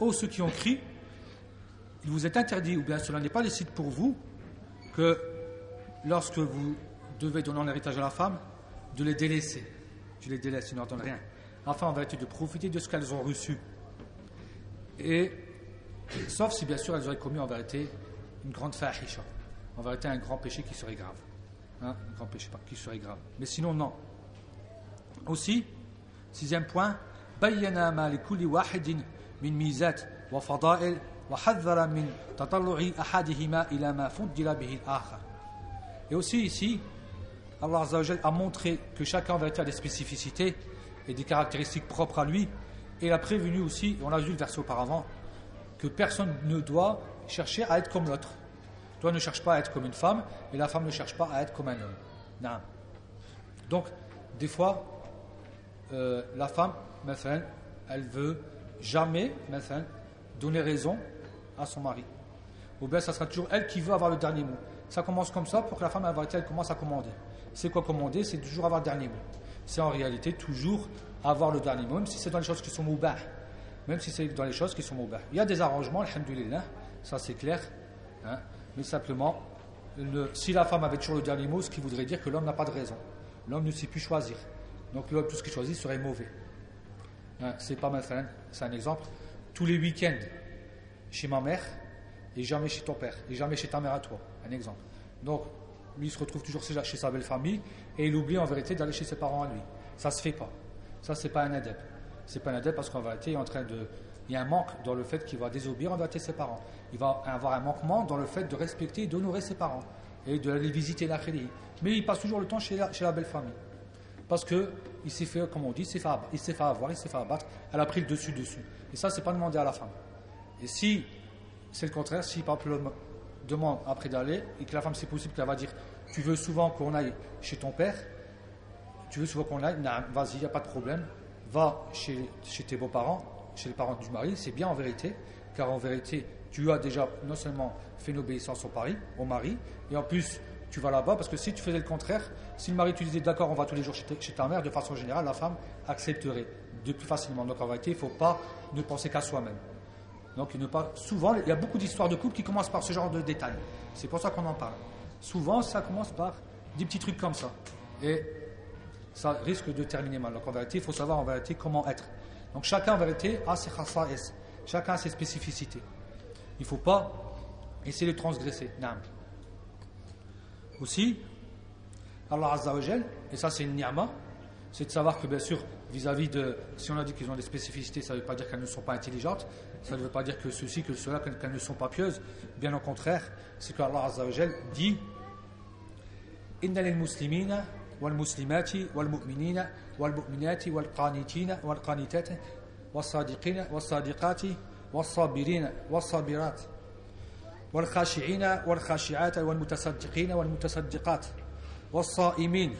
ô ceux qui ont crié, il vous est interdit, ou bien cela n'est pas licite pour vous, que lorsque vous devez donner un héritage à la femme, de les délaisser. Tu les délaisses, tu n'en donnes rien. Enfin, en vérité, de profiter de ce qu'elles ont reçu. Et, sauf si bien sûr elles auraient commis en vérité une grande fahisha. En vérité, un grand péché qui serait grave. Hein, un grand péché qui serait grave. Mais sinon, non. Aussi, sixième point, bayyana من ميزات وفضائل وحذر من تطلع أحدهما إلى ما فضل به الآخر Et aussi ici, Allah a montré que chacun en vérité a des spécificités et des caractéristiques propres à lui. Et il a prévenu aussi, on l'a vu le verset auparavant, que personne ne doit chercher à être comme l'autre. Toi ne cherche pas à être comme une femme et la femme ne cherche pas à être comme un homme. Non. Donc, des fois, euh, la femme, elle veut jamais donner raison à son mari. Ou bien ça sera toujours elle qui veut avoir le dernier mot. Ça commence comme ça pour que la femme, elle, commence à commander. C'est quoi commander? C'est toujours avoir le dernier mot. C'est en réalité toujours avoir le dernier mot, même si c'est dans les choses qui sont moubah. Même si c'est dans les choses qui sont moubah. Il y a des arrangements, alhamdoulilah, ça c'est clair. Hein, mais simplement, si la femme avait toujours le dernier mot, ce qui voudrait dire que l'homme n'a pas de raison. L'homme ne sait plus choisir. Donc tout ce qu'il choisit serait mauvais. Hein, c'est pas mal, c'est un exemple. Tous les week-ends, chez ma mère, et jamais chez ton père, et jamais chez ta mère à toi. Un exemple. Donc, lui, il se retrouve toujours chez sa belle famille, et il oublie en vérité d'aller chez ses parents à lui. Ça se fait pas. Ça, c'est pas un adep. C'est pas un adep parce qu'en vérité, il en train de. Il y a un manque dans le fait qu'il va désobéir en vérité ses parents. Il va avoir un manquement dans le fait de respecter et d'honorer ses parents et de aller visiter la Mais il passe toujours le temps chez la, chez la belle famille. Parce qu'il s'est fait, comme on dit, il s'est fait, avoir, il s'est fait abattre. Elle a pris le dessus-dessus. Et ça, c'est pas demandé à la femme. Et si c'est le contraire, si par exemple l'homme demande après d'aller et que la femme, c'est possible qu'elle va dire Tu veux souvent qu'on aille chez ton père Tu veux souvent qu'on aille vas-y, il n'y a pas de problème. Va chez, chez tes beaux-parents, chez les parents du mari, c'est bien en vérité, car en vérité, tu as déjà non seulement fait une obéissance au mari, au mari, et en plus, tu vas là-bas, parce que si tu faisais le contraire, si le mari te disait d'accord, on va tous les jours chez, ta mère, de façon générale, la femme accepterait de plus facilement. Donc en vérité, il ne faut pas ne penser qu'à soi-même. Donc ne pas, souvent, il y a beaucoup d'histoires de couple qui commencent par ce genre de détails. C'est pour ça qu'on en parle. Souvent, ça commence par des petits trucs comme ça. Et ça risque de terminer mal. Donc en vérité, il faut savoir en vérité comment être. Donc chacun en vérité a ses khasa'is, chacun ses spécificités. Il ne faut pas essayer de transgresser. Aussi, Allah Azza wa et ça c'est une ni'ma, c'est de savoir que bien sûr, vis-à-vis de, si on a dit qu'ils ont des spécificités, ça ne veut pas dire qu'elles ne sont pas intelligentes, ça ne veut pas dire que ceci, que cela, qu'elles ne sont pas pieuses, bien au contraire, c'est que Allah Azza wa dit Inna lil muslimina wal muslimati wal mu'minina wal mu'minati wal qanitina wal qanitati wal sadiqina wal sadiqati wal sabirina wal sabirat والخاشعين والخاشعات والمتصدقين والمتصدقات والصائمين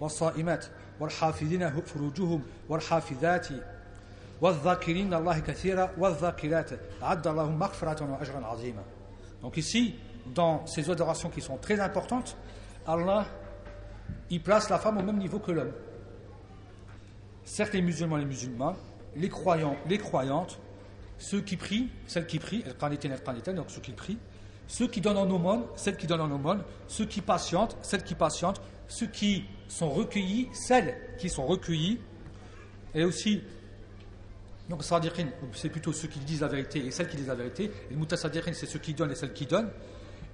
والصائمات والحافظين فروجهم والحافظات والذاكرين الله كثيرا والذاكرات عد الله مغفرة وأجرا عظيما Donc ici, dans ces adorations qui sont très importantes, Allah, il place la femme au même niveau que l'homme. Certes, les musulmans, les musulmans, les croyants, les croyantes, ceux qui prient, celles qui prient, donc ceux qui prient, ceux qui donnent en aumône, celles qui donnent en aumône, ceux qui patientent, celles qui patientent, ceux qui sont recueillis, celles qui sont recueillis, et aussi, donc c'est plutôt ceux qui disent la vérité et celles qui disent la vérité, et mutasadirin, c'est ceux qui donnent et celles qui donnent,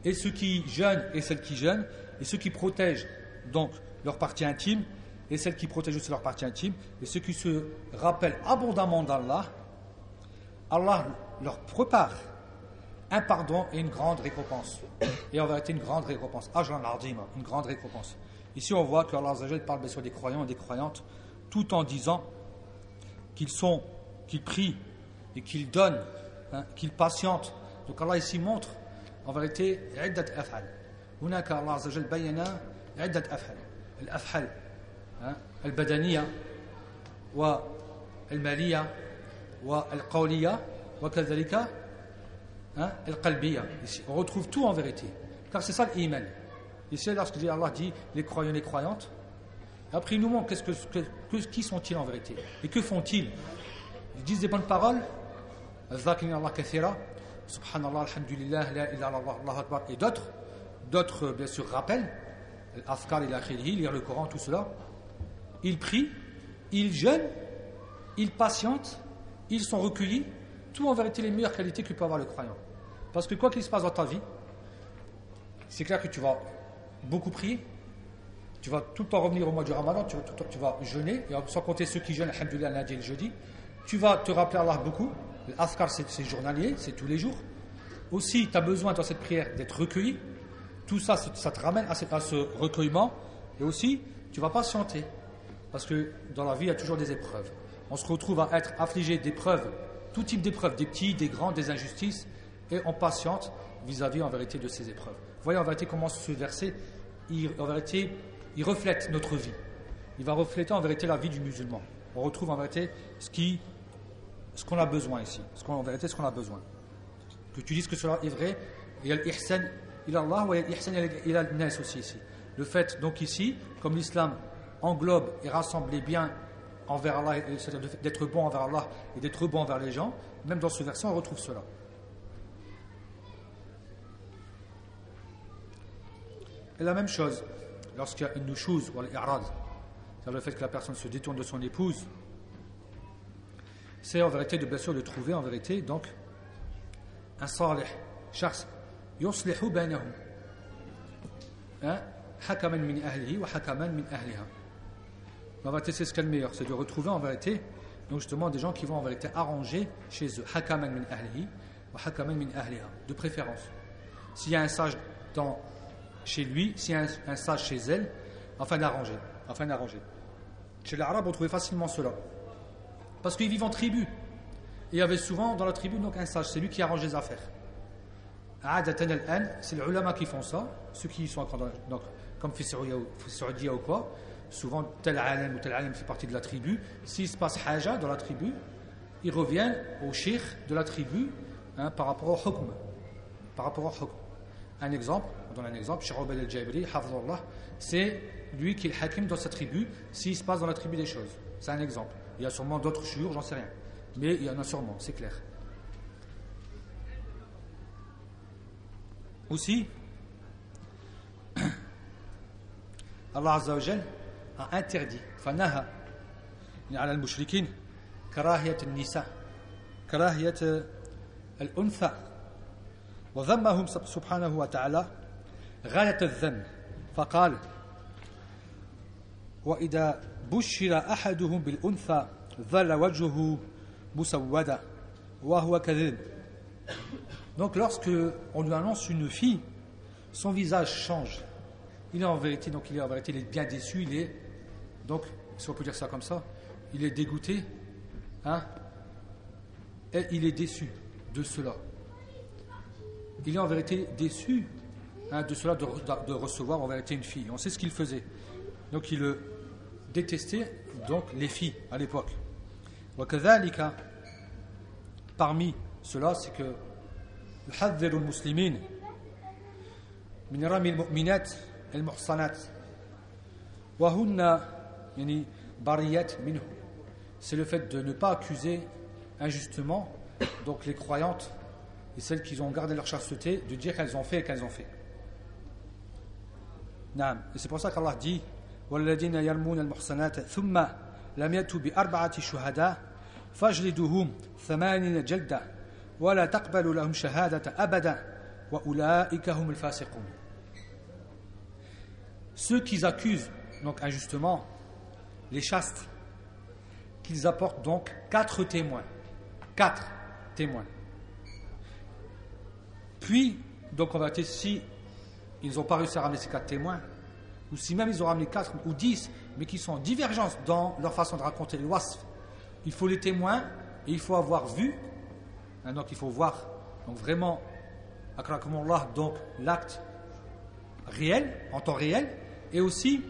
et ceux qui jeûnent et celles qui jeûnent, et ceux qui protègent donc leur partie intime, et celles qui protègent aussi leur partie intime, et ceux qui se rappellent abondamment d'Allah, Allah leur prépare un pardon et une grande récompense. Et en vérité, une grande récompense. Ajran une grande récompense. Ici, on voit que Allah parle bien sûr des croyants et des croyantes, tout en disant qu'ils sont, qu'ils prient et qu'ils donnent, hein, qu'ils patientent. Donc Allah ici montre, en vérité, عدة أفعال. هناك الله عز وجل بين عدة أفعال. الأفعال البدنية والمالية والقولية وكذلك hein, on retrouve tout en vérité. Car c'est ça l'iman. Ici, lorsque Allah dit les croyants et les croyantes, après il nous montre que, que, qui sont-ils en vérité et que font-ils? Ils disent des bonnes paroles, subhanallah, et d'autres, d'autres bien sûr rappellent, l'afkar et lire le Coran, tout cela. Ils prient, ils jeûnent, ils patientent, ils sont recueillis, tout en vérité les meilleures qualités que peut avoir le croyant. Parce que quoi qu'il se passe dans ta vie, c'est clair que tu vas beaucoup prier, tu vas tout le temps revenir au mois du ramadan, tu vas, jeûner, et sans compter ceux qui jeûnent, alhamdoulilah, lundi et le jeudi, tu vas te rappeler Allah beaucoup, l'afkar c'est journalier, c'est tous les jours. Aussi, tu as besoin dans cette prière d'être recueilli, tout ça, ça te ramène à, ce recueillement, et aussi, tu vas patienter, parce que dans la vie, il y a toujours des épreuves. On se retrouve à être affligé d'épreuves, tout type d'épreuves, des petits, des grands, des injustices, et on patiente vis-à-vis en vérité de ces épreuves. Voyez en vérité comment ce verset, il, en vérité, il reflète notre vie. Il va refléter en vérité la vie du musulman. On retrouve en vérité ce qui, ce qu'on a besoin ici. Ce qu'on, en vérité, ce qu'on a besoin. Que tu dises que cela est vrai. Il y a l'ihsan il Allah et l'ihsan il a nas aussi ici. Le fait, donc ici, comme l'islam englobe et rassemble les biens envers Allah, c'est-à-dire d'être bon envers Allah et d'être bon envers les gens, même dans ce verset, on retrouve cela. Et la même chose, lorsqu'il y a une nushuz ou l'irad, c'est-à-dire le fait que la personne se détourne de son épouse, c'est en vérité de bien sûr de trouver en vérité donc un salih, شخص يصلح بينهم حكما من أهله وحكما من أهلها en vérité, c'est ce qu'il y a de meilleur, c'est de retrouver en vérité, donc justement, des gens qui vont en vérité arranger chez eux, hakaman min ahlihi wa hakaman min ahliha, de préférence. S'il y a un sage dans, chez lui, y a un, sage chez elle, afin d'arranger, afin d'arranger. Chez les Arabes, on trouvait facilement cela. Parce qu'ils vivent en tribu. Et il y avait souvent dans la tribu donc un sage, c'est lui qui arrange les affaires. C'est les ulama qui font ça, ceux qui sont donc, comme Fissaoudia ou quoi, souvent tel alim ou tel alim fait partie de la tribu, s'il se passe haja dans la tribu, ils reviennent au shir de la tribu hein, par rapport au hukm. Par rapport au hukm. Un exemple, donne un exemple, Cheikh Obed al-Jabri, c'est lui qui est le hakim dans sa tribu, s'il se passe dans la tribu des choses. C'est un exemple. Il y a sûrement d'autres jours, j'en sais rien. Mais il y en a sûrement, c'est clair. Aussi, Allah Azza wa a interdit فنهى على المشركين كراهية النساء كراهية الأنثى وذمهم سبحانه وتعالى غاية الذم فقال وإذا بشر أحدهم بالأنثى ظل وجهه مسودا وهو كذب Donc lorsque on lui annonce une fille, son visage change. Il est en vérité, donc il est en vérité, il est bien déçu, il est donc, si on peut dire ça comme ça, il est dégoûté, hein, et il est déçu de cela. Il est en vérité déçu hein, de cela, de, recevoir en vérité une fille. On sait ce qu'il faisait. Donc, il détestait donc les filles à l'époque. Parmi cela, c'est que يحذر المسلمين من رمي المؤمنات المحصنات وهن c'est le fait de ne pas accuser injustement donc les croyantes et celles qui ont gardé leur chasteté de dire qu'elles ont fait et qu'elles ont fait. Et c'est pour ça qu'Allah dit والذين يرمون المحصنات ثم لم يأتوا بأربعة شهداء فاجلدوهم ثمانين جلدة ولا تقبلوا لهم شهادة أبدا وأولئك هم الفاسقون Ceux qui accusent donc injustement les chastes, qu'ils apportent donc quatre témoins. Quatre témoins. Puis, donc on va dire, si ils n'ont pas réussi à ramener ces quatre témoins, ou si même ils ont ramené quatre ou dix, mais qui sont en divergence dans leur façon de raconter les wasf, il faut les témoins et il faut avoir vu, donc il faut voir, donc vraiment, donc l'acte réel, en temps réel, et aussi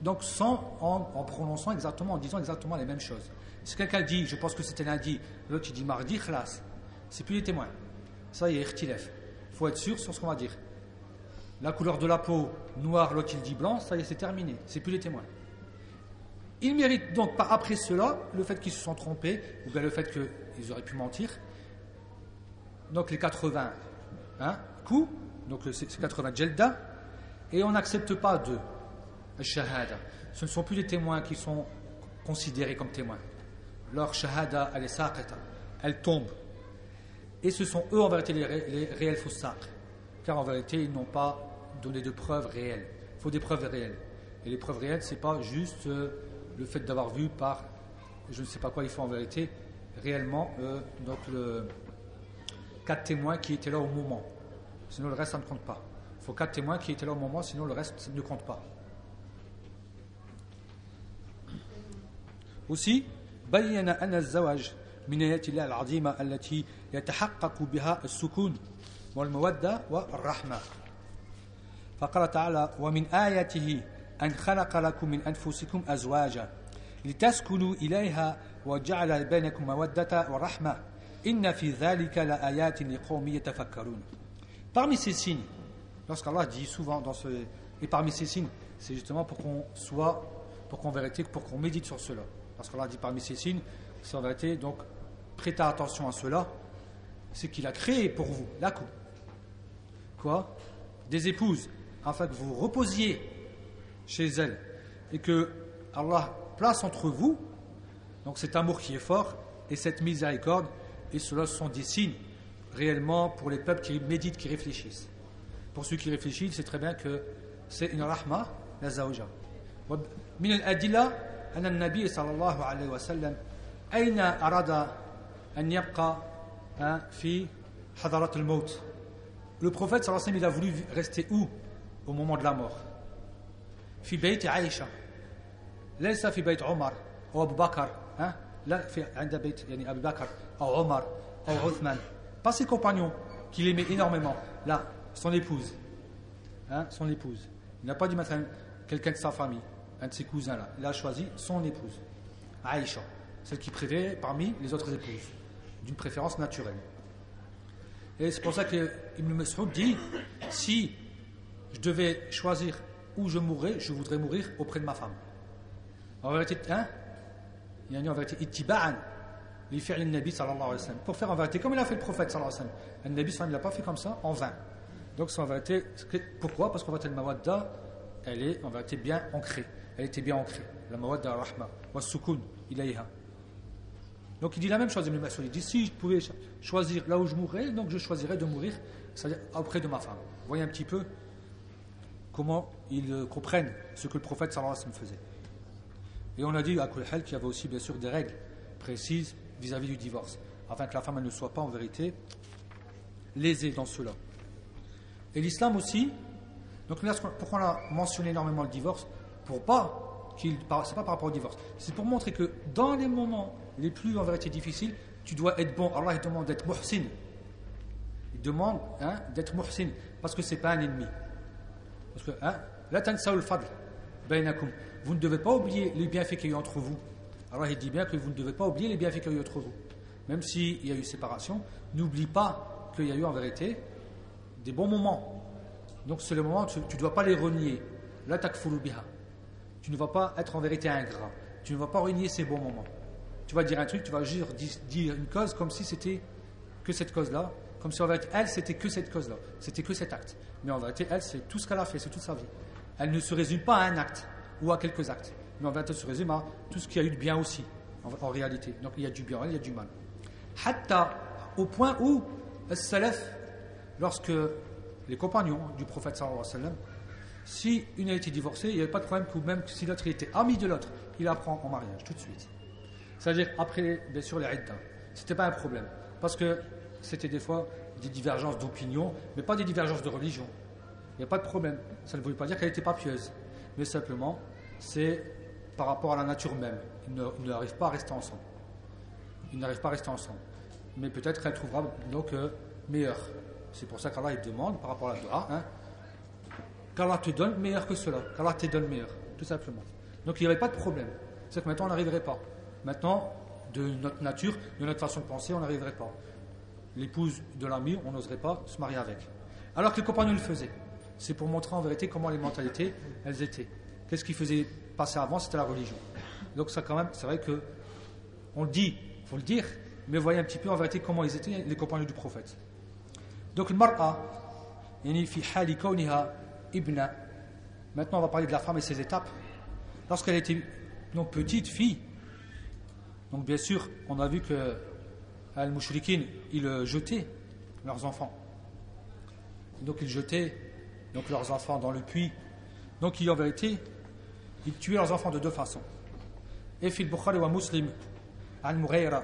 donc sans en, prononçant exactement, en disant exactement les mêmes choses. Si quelqu'un dit, je pense que c'était lundi, l'autre dit mardi, khlas, c'est plus les témoins. Ça, y a Il faut être sûr sur ce qu'on va dire. La couleur de la peau, noire, l'autre il dit blanc, ça y est, c'est terminé. C'est plus les témoins. Ils méritent donc pas après cela le fait qu'ils se sont trompés, ou bien le fait qu'ils auraient pu mentir. Donc les 80 hein, coups, donc c'est 80 jelda, et on n'accepte pas de shahada. Ce ne sont plus les témoins qui sont considérés comme témoins. Leur shahada, elle est saqita, elle tombe. Et ce sont eux en vérité les, réels faux Car en vérité, ils n'ont pas donné de preuves réelles. Il faut des preuves réelles. Et les preuves réelles, ce n'est pas juste euh, le fait d'avoir vu par je ne sais pas quoi, il faut en vérité réellement euh, donc le, quatre témoins qui étaient là au moment. Sinon le reste, ça ne compte pas. Il faut quatre témoins qui étaient là au moment, sinon le reste ça ne compte pas. Aussi, بين أن الزواج من آيات الله العظيمة التي يتحقق بها السكون والمودة والرحمة فقال تعالى ومن آياته أن خلق لكم من أنفسكم أزواجا لتسكنوا إليها وجعل بينكم مودة ورحمة إن في ذلك لآيات لقوم يتفكرون Parmi ces signes, lorsqu'Allah dit souvent dans ce, et parmi ces signes, c'est justement pour qu'on soit, pour qu'on vérifie, pour qu'on médite sur cela. Lorsqu'Allah dit parmi ces signes, c'est en vérité, donc prêtez attention à cela, c'est qu'il a créé pour vous, la coupe. Quoi Des épouses, afin que vous reposiez chez elles et que Allah place entre vous, donc cet amour qui est fort et cette miséricorde, et cela sont des signes réellement pour les peuples qui méditent, qui réfléchissent. Pour ceux qui réfléchissent, c'est très bien que c'est une rahma, la zawja. من الأدلة أن النبي صلى الله عليه وسلم أين أراد أن يبقى في حضرة الموت Le prophète sallallahu alayhi wa sallam, il a voulu rester où au moment de la mort في بيت عائشة ليس في بيت عمر أو أبو بكر ها لا في عند بيت يعني أبي بكر أو عمر أو عثمان pas ses compagnons qu'il aimait énormément là son épouse hein, son épouse il n'a pas dit maintenant quelqu'un de sa famille un de ses cousins là il a choisi son épouse Aïcha celle qui préférait parmi les autres épouses d'une préférence naturelle et c'est pour ça que Ibn Mas'ud dit si je devais choisir où je mourrais, je voudrais mourir auprès de ma femme. En vérité, hein? Il y a en vérité, ittiba'an, li fi'l nabi sallallahu alayhi wa sallam. Pour faire en vérité, comme il a fait le prophète sallallahu alayhi wa sallam. Le nabi sallallahu il l'a pas fait comme ça, en vain. Donc c'est en vérité, pourquoi? Parce qu'en vérité, le mawadda, elle est en vérité bien ancrée. Elle était bien ancrée. La mawadda rahma, wa sukun, ilayha. Donc il dit la même chose, Ibn Mas'ud. Il dit si je pouvais choisir là où je mourrais, donc je choisirais de mourir, c'est-à-dire auprès de ma femme. Vous voyez un petit peu comment ils euh, comprennent ce que le prophète sallallahu alayhi wa sallam faisait. Et on a dit à Kulhel qu'il y avait aussi bien sûr des règles précises vis-à-vis du divorce, afin que la femme ne soit pas en vérité lésée dans cela. Et l'islam aussi, donc pourquoi on a mentionné énormément le divorce? Pour pas qu'il. C'est pas par rapport au divorce, c'est pour montrer que dans les moments les plus en vérité difficiles, tu dois être bon. Allah il demande d'être muhsin. Il demande hein, d'être muhsin, parce que c'est pas un ennemi. Parce que, hein, vous ne devez pas oublier les bienfaits qu'il y a eu entre vous. Alors il dit bien que vous ne devez pas oublier les bienfaits qu'il y a eu entre vous. Même s'il y a eu séparation, n'oublie pas qu'il y a eu en vérité des bons moments. Donc c'est le moment tu ne dois pas les renier. Tu ne vas pas être en vérité ingrat. Tu ne vas pas renier ces bons moments. Tu vas dire un truc, tu vas dire, dire une cause comme si c'était que cette cause-là, comme si en vérité, elle, c'était que cette cause-là, c'était que cet acte. Mais en vérité, elle, c'est tout ce qu'elle a fait, c'est toute sa vie. Elle ne se résume pas à un acte ou à quelques actes. Mais en vérité, elle se résume à tout ce qu'il y a eu de bien aussi, en, réalité. Donc il y a du bien, il y a du mal. Hatta, au point où, salaf, lorsque les compagnons du prophète sallallahu alayhi wa sallam, si une a été divorcée, il n'y avait pas de problème que même si l'autre était ami de l'autre, il la prend en mariage tout de suite. C'est-à-dire après, bien sûr, les Ce C'était pas un problème. Parce que c'était des fois des divergences d'opinion, mais pas des divergences de religion. Il n'y a pas de problème. Ça ne veut pas dire qu'elle n'était pas pieuse. Mais simplement, c'est par rapport à la nature même. Ils n'arrivent pas à rester ensemble. Ils n'arrivent pas à rester ensemble. Mais peut-être qu'elle trouvera donc euh, meilleur. C'est pour ça qu'Allah demande par rapport à la dua, hein, qu'Allah te donne meilleur que cela, qu'Allah te donne meilleur, tout simplement. Donc il n'y avait pas de problème. C'est que maintenant on n'arriverait pas. Maintenant, de notre nature, de notre façon de penser, on n'arriverait pas l'épouse de l'ami, on n'oserait pas se marier avec. Alors que les compagnons le faisaient. C'est pour montrer en vérité comment les mentalités, elles étaient. Qu'est-ce qui faisait passer avant C'était la religion. Donc ça quand même, c'est vrai que on le dit, faut le dire, mais voyez un petit peu en vérité comment ils étaient les compagnons du prophète. Donc le mar'a, ibna. Maintenant on va parler de la femme et ses étapes. Lorsqu'elle était une petite fille, donc bien sûr, on a vu que al-mushrikin, ils jetaient leurs enfants. Donc ils jetaient donc leurs enfants dans le puits. Donc en vérité, ils tuaient leurs enfants de deux façons. Et fil Bukhari wa Muslim, عن مغيرة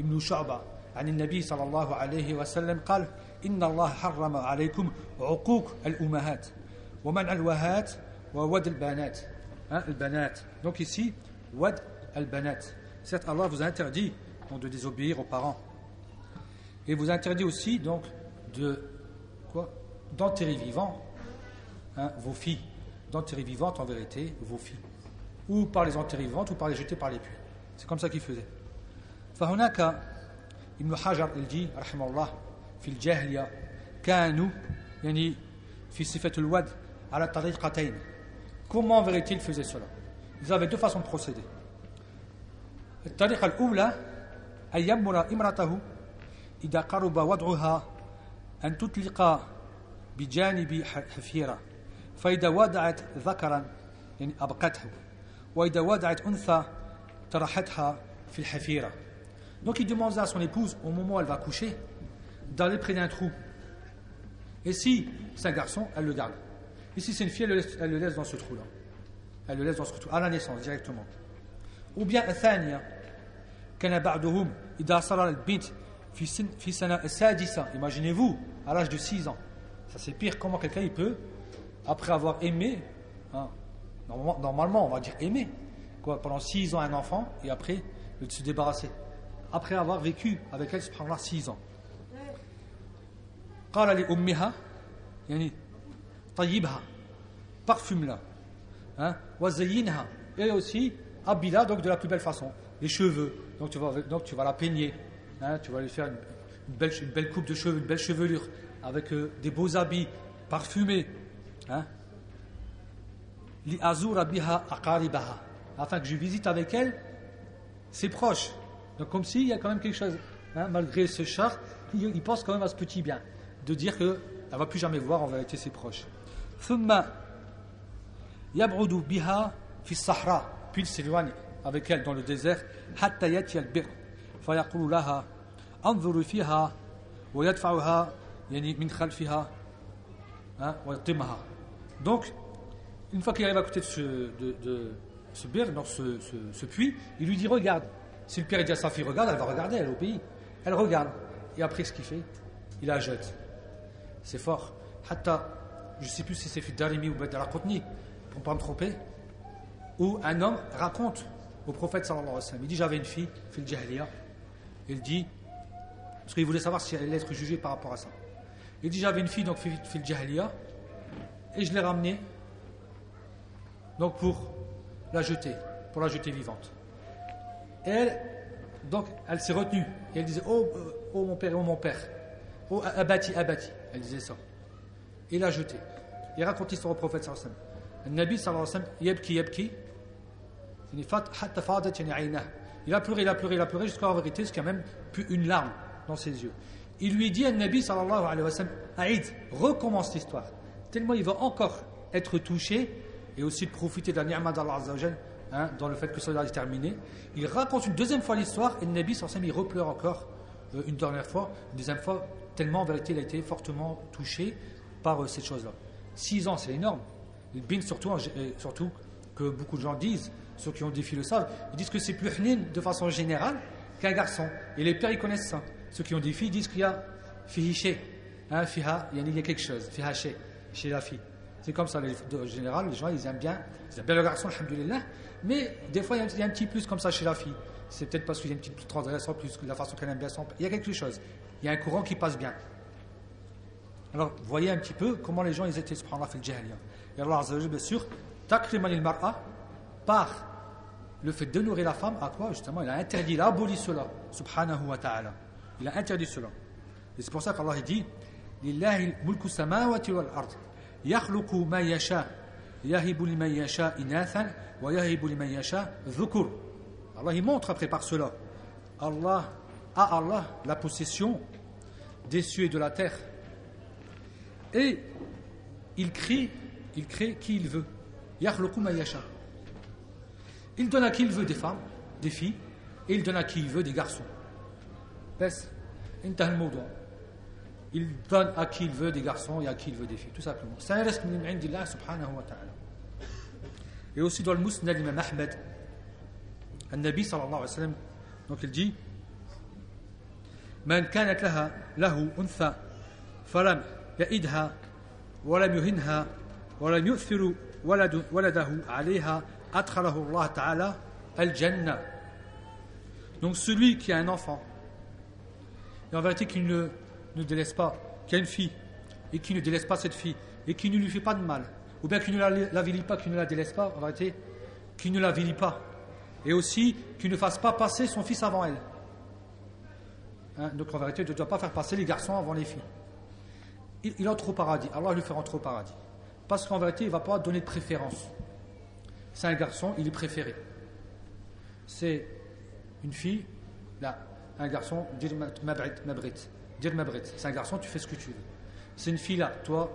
ابن شعبة عن النبي صلى الله عليه وسلم قال إن الله حرم عليكم عقوق الأمهات ومنع الوهات وود البنات البنات donc ici wad al-banat certes Allah vous a interdit de désobéir aux parents. Et vous interdit aussi donc de d'enterrer vivants hein, vos filles, d'enterrer vivantes en vérité vos filles, ou par les enterrer vivantes ou par les jeter par les puits. C'est comme ça qu'il faisait. فهناك ابن حجر الجي رحمه الله في الجاهلية كانوا يعني في صفة الود على طريقتين Comment en vérité ils faisaient cela Ils avaient deux façons de procéder. الطريقة الأولى أن يأمر امرأته إذا قرب وضعها أن تطلق بجانب حفيرة فإذا وضعت ذكرا يعني أبقته وإذا وضعت أنثى طرحتها في الحفيرة Donc il demandait à son épouse, au moment où elle va coucher, d'aller près d'un trou. Et si c'est un garçon, elle le garde. Et si c'est une fille, elle le laisse, elle le laisse dans ce trou-là. Elle le laisse dans ce trou, à la naissance, directement. Ou bien, الثانية كان بعضهم إذا صار البنت في سن في سنة السادسة imaginez-vous à l'âge de 6 ans ça c'est pire comment quelqu'un il peut après avoir aimé hein, normalement, normalement on va dire aimer quoi pendant 6 ans un enfant et après de se débarrasser après avoir vécu avec elle subhanallah 6 ans قال لأمها يعني طيبها parfume-la hein, وزينها et aussi habille-la donc de la plus belle façon les cheveux donc tu vas, donc tu vas la peigner Hein, tu vas lui faire une belle, coupe de cheveux, une belle chevelure, avec euh, des beaux habits parfumés. Hein. Afin que je visite avec elle ses proches. Donc, comme s'il y a quand même quelque chose. Hein, malgré ce char, il, il, pense quand même à ce petit bien. De dire qu'elle ne va plus jamais voir en vérité ses proches. Puis il s'éloigne avec elle dans le désert حتى يأتي البئر فيقول لها انظري فيها ويدفعها يعني من خلفها ويطمها donc une fois qu'il arrive à côté de ce, de, de ce bir, dans ce, ce, ce, puits, il lui dit regarde. Si le père dit à sa fille regarde, elle va regarder, elle est au pays. Elle regarde. Et après ce qu'il fait, il la jette. C'est fort. Hatta, je ne sais plus si c'est fait Darimi ou Badar Qutni, pour ne pas me tromper, où un homme raconte au prophète sallallahu alayhi wa sallam, il dit j'avais une fille, fille Jahiliya, il dit, parce qu'il voulait savoir si elle allait être jugée par rapport à ça. Il dit j'avais une fille, donc fille et je l'ai ramenée, donc pour la jeter, pour la jeter vivante. Et elle, donc, elle s'est retenue, et elle disait, oh, oh mon père, oh mon père, oh abati, abati. Elle disait ça. Et l'a jeté. Il raconte l'histoire au prophète sallallahu. Le Nabi. Il a pleuré, il a pleuré, il a pleuré jusqu'à la vérité, jusqu'à même plus une larme dans ses yeux. Il lui dit à Nabi sallallahu alayhi wa sallam, Aïd, recommence l'histoire. Tellement il va encore être touché et aussi profiter de la ni'ma d'Allah hein, dans le fait que cela est terminé. Il raconte une deuxième fois l'histoire et Nabi sallallahu alayhi wa sallam, il repleure encore euh, une dernière fois, une deuxième fois, tellement en vérité il a été fortement touché par euh, cette chose-là. Six ans, c'est énorme. Le bin, surtout, surtout que beaucoup de gens disent, ceux qui ont défi le savent, ils disent que c'est plus hnin de façon générale qu'un garçon. Et les pères, ils connaissent ça. Ceux qui ont des filles disent qu'il y a fihiché, hein, fiha, il y a quelque chose, fihaché, chez la fille. C'est comme ça, en général, les gens, ils aiment bien, ils aiment bien le garçon, alhamdoulilah, mais des fois, il y, a un, petit plus comme ça chez la fille. C'est peut-être parce qu'il y a une petite transgression, plus la façon qu'elle aime bien son Il y a quelque chose. Il y a un courant qui passe bien. Alors, voyez un petit peu comment les gens, ils étaient, subhanallah, fait le jahiliya. Et Allah, bien sûr, takriman il mar'a, par le fait nourrir la femme, à quoi Justement, il a interdit, il a aboli cela, subhanahu wa ta'ala. Il a interdit cela. Et c'est pour ça qu'Allah dit Lillahi mulku samawati wal ard. Yakhluqu ma yasha. Yahibu liman yasha inathan. Wa yahibu liman yasha dhukur. Allah il montre après par cela. Allah a Allah la possession des cieux et de la terre. Et il crée, il crée qui il veut. Yakhluqu ma yasha. Il donne à qui il veut des femmes, des filles, et il donne à qui il veut des garçons. Il donne à qui il veut des garçons et à qui il veut des filles, tout simplement. Ça reste d'Allah subhanahu wa ta'ala. Et aussi dans le Musnad l'imam Ahmed, Nabi sallallahu alayhi wa sallam, donc il dit من كانت لها له أنثى فلم يئدها ولم يهنها ولم يؤثر ولد ولده عليها أدخله الله تعالى الجنة Donc celui qui a un enfant, et en vérité qu'il ne, délaisse pas, qui a une fille, et qui ne délaisse pas cette fille, et qui ne lui fait pas de mal, ou bien qui ne la, la pas, qui ne la délaisse pas, en vérité, qui ne la vilie pas, et aussi qui ne fasse pas passer son fils avant elle. Hein, donc en vérité, tu ne dois pas faire passer les garçons avant les filles. Il, entre au paradis, Allah lui fait rentrer au paradis. Parce qu'en vérité, il ne va pas donner de préférence. C'est un garçon, il est préféré. C'est une fille, là, un garçon, c'est un garçon, tu fais ce que tu veux. C'est une fille là, toi,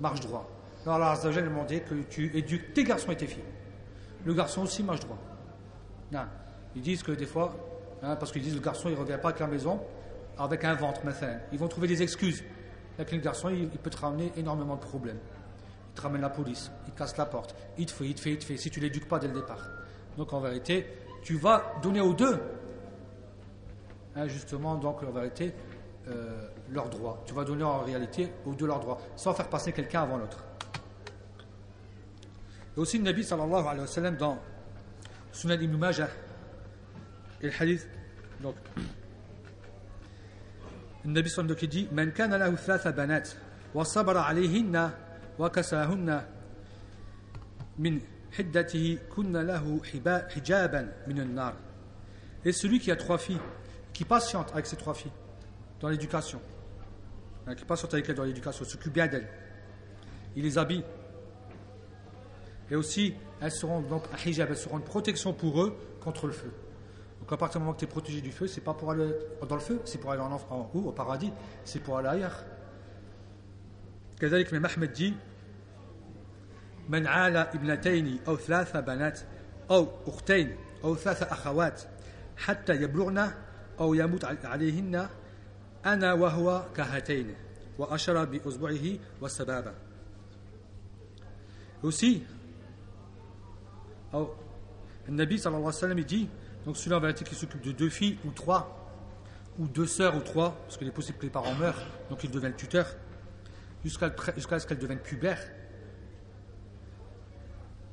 marche droit. Alors Allah Azzawajal demandé que tu éduques tes garçons et tes filles. Le garçon aussi marche droit. Non. Ils disent que des fois, hein, parce qu'ils disent le garçon il ne revient pas à la maison avec un ventre, maintenant. Ils vont trouver des excuses. Avec le garçon, il, peut te ramener énormément de problèmes. Il te ramène la police, il casse la porte, il te fait, il te fait, il te fait, si tu l'éduques pas dès le départ. Donc en vérité, tu vas donner aux deux, hein, justement, donc en vérité, euh, leurs droits. Tu vas donner en réalité aux deux leurs droits, sans faire passer quelqu'un avant l'autre. Et aussi le Nabi sallallahu alayhi wa sallam dans Sunan ibn Majah, et le hadith, donc, le Nabi sallallahu alayhi wa sallam dit. Et celui qui a trois filles, qui patiente avec ses trois filles, dans l'éducation, hein, qui patiente avec elles dans l'éducation, s'occupe bien d'elles, il les habille, et aussi, elles seront donc un hijab, elles seront une protection pour eux contre le feu. Donc à partir du moment que tu es protégé du feu, c'est pas pour aller dans le feu, c'est pour aller en, en haut, au paradis, c'est pour aller ailleurs. كذلك من محمد dit من عال ابنتين أو ثلاث بنات أو أختين أو ثلاث أخوات حتى يبلغن أو يموت عليهن أنا وهو كهاتين وأشر بأصبعه والسبابة Aussi, alors, le Nabi sallallahu alayhi wa sallam il dit donc celui en vérité qui s'occupe de deux filles ou trois, ou deux sœurs ou trois, parce qu'il est possible que les parents meurent, donc il devient le tuteur, jusqu'à ce qu'elle devienne pubère.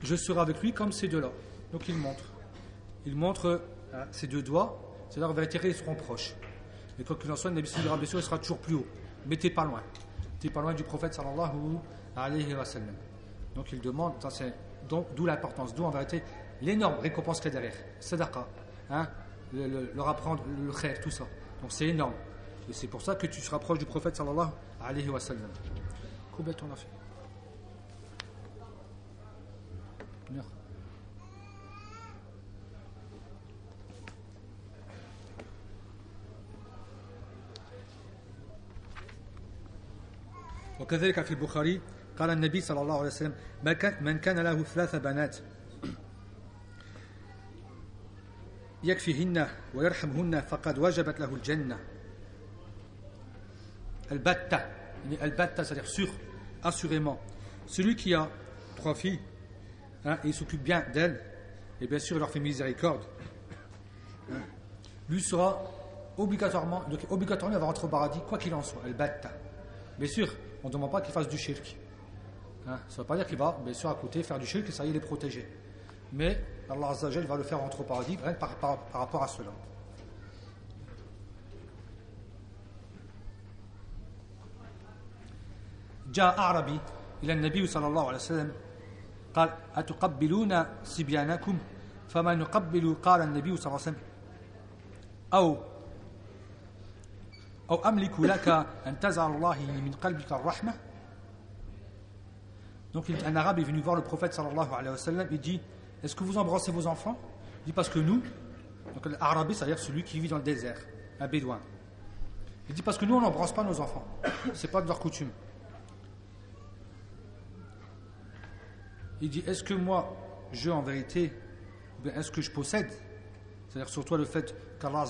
Je serai avec lui comme ces deux-là. Donc il montre. Il montre hein, ses deux doigts, c'est-à-dire en vérité ils seront proches. Mais quoi qu'il en soit, le Nabi sallallahu sera toujours plus haut. Mais t'es pas loin. T'es pas loin du prophète sallallahu alayhi wa sallam. Donc il demande, D'où l'importance, d'où en vérité l'énorme récompense qu'il y a derrière. Sadaqa, hein, le, leur apprendre le khair, tout ça. Donc c'est énorme. Et c'est pour ça que tu te rapproches du prophète sallallahu alayhi wa sallam. Combien t'en as fait? Une heure. وكذلك في البخاري قال النبي صلى الله عليه وسلم من كان له ثلاث بنات يكفيهن ويرحمهن فقد وجبت له الجنة البتة يعني البتة c'est-à-dire sûr assurément celui qui a trois filles hein, et il s'occupe bien d'elles et bien sûr il leur fait miséricorde hein, lui sera obligatoirement donc obligatoirement il va rentrer au paradis quoi qu'il en soit البتة bien sûr on ne demande pas qu'il fasse du shirk Hein, ça ne veut pas dire qu'il va, bien sûr, à côté faire du shirk et ça y est, il est protégé. Mais Allah Azzajal va le faire rentrer au paradis rien par, par, par rapport à cela. جاء أعربي إلى النبي صلى الله عليه وسلم قال أتقبلون صبيانكم فما نقبل قال النبي صلى الله عليه وسلم أو أو أملك لك أن تزعل الله من قلبك الرحمة Donc un arabe est venu voir le prophète sallallahu alayhi wa sallam et dit Est-ce que vous embrassez vos enfants Il dit Parce que nous, donc l'arabe, c'est-à-dire celui qui vit dans le désert, un bédouin. Il dit Parce que nous, on n'embrasse pas nos enfants. C'est pas de leur coutume. Il dit Est-ce que moi, je en vérité, est-ce que je possède C'est-à-dire sur toi le fait qu'Allah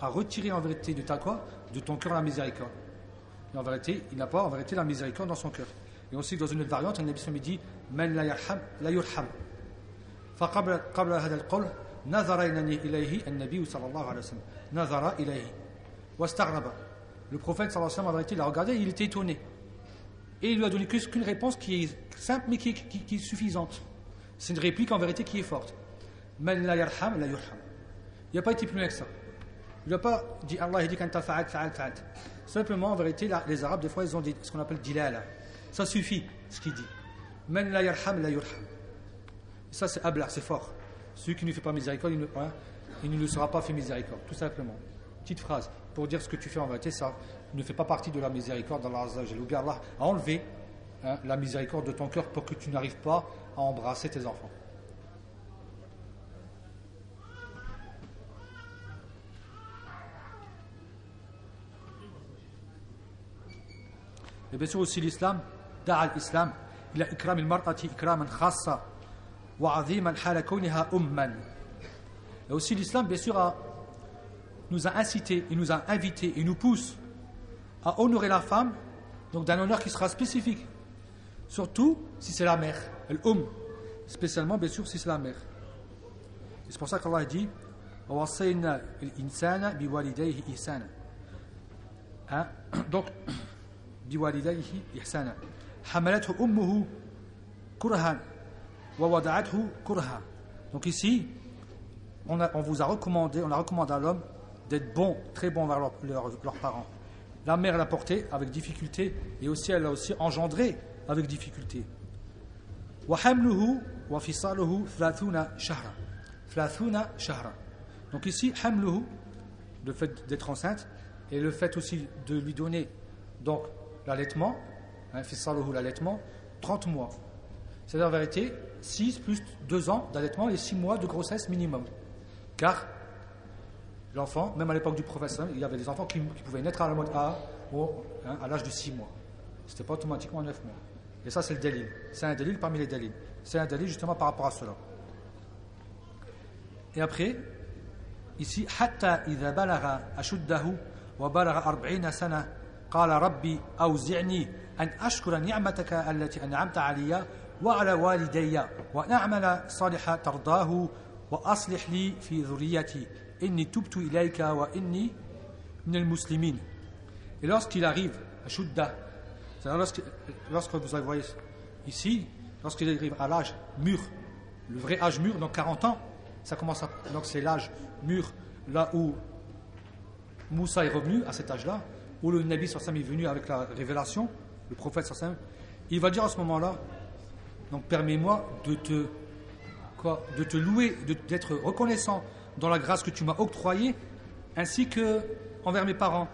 a retiré en vérité de ta quoi De ton cœur la miséricorde. Et en vérité, il n'a pas en vérité la miséricorde dans son cœur. Et aussi dans une autre variante, le Nabi dit Man la yarham, la yurham. فقبل قبل هذا القول نظر إليه النبي صلى الله عليه وسلم نظر إليه واستغرب le prophète sallallahu alayhi wa sallam il a regardé il était étonné et il lui a donné qu'une réponse qui est simple mais qui est, qui, qui est suffisante c'est une réplique en vérité qui est forte man la yarham la yurham il n'a pas été plus loin que ça il n'a pas dit Allah, il dit quand fa'al. Simplement, en vérité, les Arabes, des fois, ils ont dit ce qu'on appelle dilala. Ça suffit, ce qu'il dit. Men la yarham, la yurham. Ça, c'est ablar, c'est fort. Celui qui ne fait pas miséricorde, il ne, hein, sera pas fait miséricorde, tout simplement. Petite phrase, pour dire ce que tu fais en vérité, ça ne fait pas partie de la miséricorde d'Allah Azzawajal. Ou bien Allah a enlevé hein, la miséricorde de ton cœur pour que tu n'arrives pas à embrasser tes enfants. Et bien sûr aussi l'islam, da'a l'islam, il a ikram al-mar'ati ikraman khassa wa azim al-hala umman. Et aussi l'islam, bien sûr, a, nous a incité, il nous a invité, il nous pousse à honorer la femme, donc d'un honneur qui sera spécifique. Surtout si c'est la mère, l'um, spécialement bien sûr si c'est la mère. C'est pour ça qu'Allah dit hein? Donc, بوالديه إحسانا حملته أمه كرها ووضعته كرها donc ici on, a, on, vous a recommandé on a recommandé à l'homme d'être bon très bon vers leurs leur, leur parents la mère l'a porté avec difficulté et aussi elle l'a aussi engendré avec difficulté وحمله وفصاله ثلاثون شهرا ثلاثون شهرا donc ici حمله le fait d'être enceinte et le fait aussi de lui donner donc l'allaitement, hein, l'allaitement, 30 mois. C'est-à-dire en vérité 6 plus 2 ans d'allaitement et 6 mois de grossesse minimum. Car l'enfant, même à l'époque du professeur, il y avait des enfants qui, pouvaient naître à la mode A hein, à l'âge de 6 mois. Ce n'était pas automatiquement 9 mois. Et ça, c'est le délit. C'est un délit parmi les délits. C'est un délit justement par rapport à cela. Et après, ici, حتى إذا بلغ أشده وبلغ أربعين سنة قال ربي أوزعني أن أشكر نعمتك التي أنعمت علي وعلى والدي وأن أعمل صالحا ترضاه وأصلح لي في ذريتي إني تبت إليك وإني من المسلمين Et lorsqu'il arrive à Shudda, c'est-à-dire lorsque, lorsque vous voyez ici, lorsqu'il arrive à l'âge mûr, le vrai âge mûr, donc 40 ans, ça commence à, donc c'est l'âge mûr, là où Moussa est revenu à cet âge-là, où le Nabi sallam est venu avec la révélation, le prophète sallam, il va dire à ce moment-là, donc permets-moi de te, quoi, de te louer, d'être reconnaissant dans la grâce que tu m'as octroyée, ainsi que envers mes parents,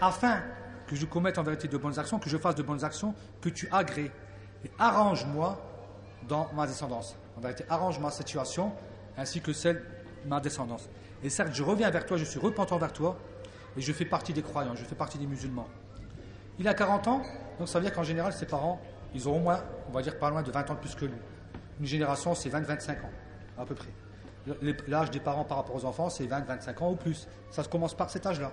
afin que je commette en vérité de bonnes actions, que je fasse de bonnes actions, que tu agrées. Et arrange-moi dans ma descendance. En vérité, arrange ma situation, ainsi que celle de ma descendance. Et certes, je reviens vers toi, je suis repentant vers toi, et je fais partie des croyants, je fais partie des musulmans. Il a 40 ans, donc ça veut dire qu'en général, ses parents, ils ont au moins, on va dire pas loin de 20 ans de plus que lui. Une génération, c'est 20-25 ans, à peu près. L'âge des parents par rapport aux enfants, c'est 20-25 ans ou plus. Ça se commence par cet âge-là.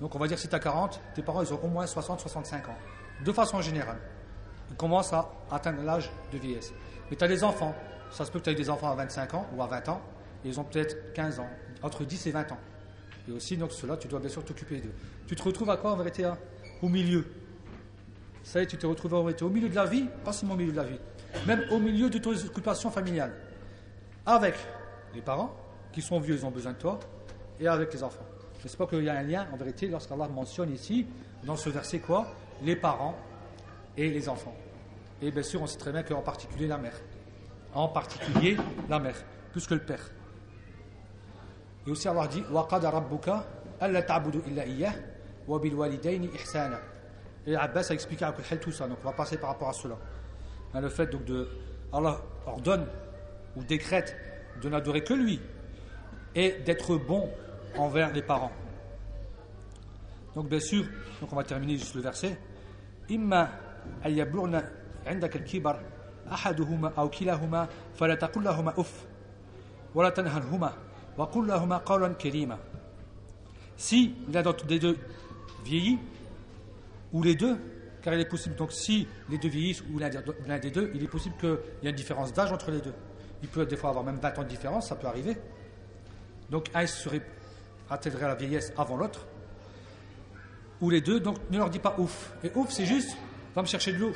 Donc on va dire si tu as 40, tes parents, ils ont au moins 60-65 ans. De façon générale. Ils commencent à atteindre l'âge de vieillesse. Mais tu as des enfants. Ça se peut que tu aies des enfants à 25 ans ou à 20 ans, et ils ont peut-être 15 ans, entre 10 et 20 ans. Et aussi, donc, cela, tu dois bien sûr t'occuper d'eux. Tu te retrouves à quoi en vérité hein? Au milieu. Ça y est, tu te retrouves en vérité au milieu de la vie, pas seulement au milieu de la vie, même au milieu de tes occupations familiales. Avec les parents, qui sont vieux, ils ont besoin de toi, et avec les enfants. Je sais pas qu'il y a un lien, en vérité, lorsqu'Allah mentionne ici, dans ce verset, quoi? Les parents et les enfants. Et bien sûr, on sait très bien qu'en particulier la mère. En particulier la mère, plus que le père. Et aussi Allah dit وَقَدَ رَبُّكَ أَلَّا تَعْبُدُ إِلَّا إِيَّهِ وَبِالْوَالِدَيْنِ إِحْسَانًا Et Abbas a expliqué à tout ça, donc on va passer par rapport à cela. Hein, le fait donc de Allah ordonne ou décrète de n'adorer que lui et d'être bon envers les parents. Donc bien sûr, donc on va terminer juste le verset. إما أن يبلغن عندك الكبر أحدهما أو كلاهما فلا تقل لهما أف ولا تنهرهما si l'un des deux vieillit, ou les deux, car il est possible, donc si les deux vieillissent ou l'un des deux, il est possible qu'il y ait une différence d'âge entre les deux. Il peut des fois avoir même 20 ans de différence, ça peut arriver. Donc un serait atteindrait la vieillesse avant l'autre, ou les deux, donc ne leur dis pas ouf. Et ouf, c'est juste, va me chercher de l'eau.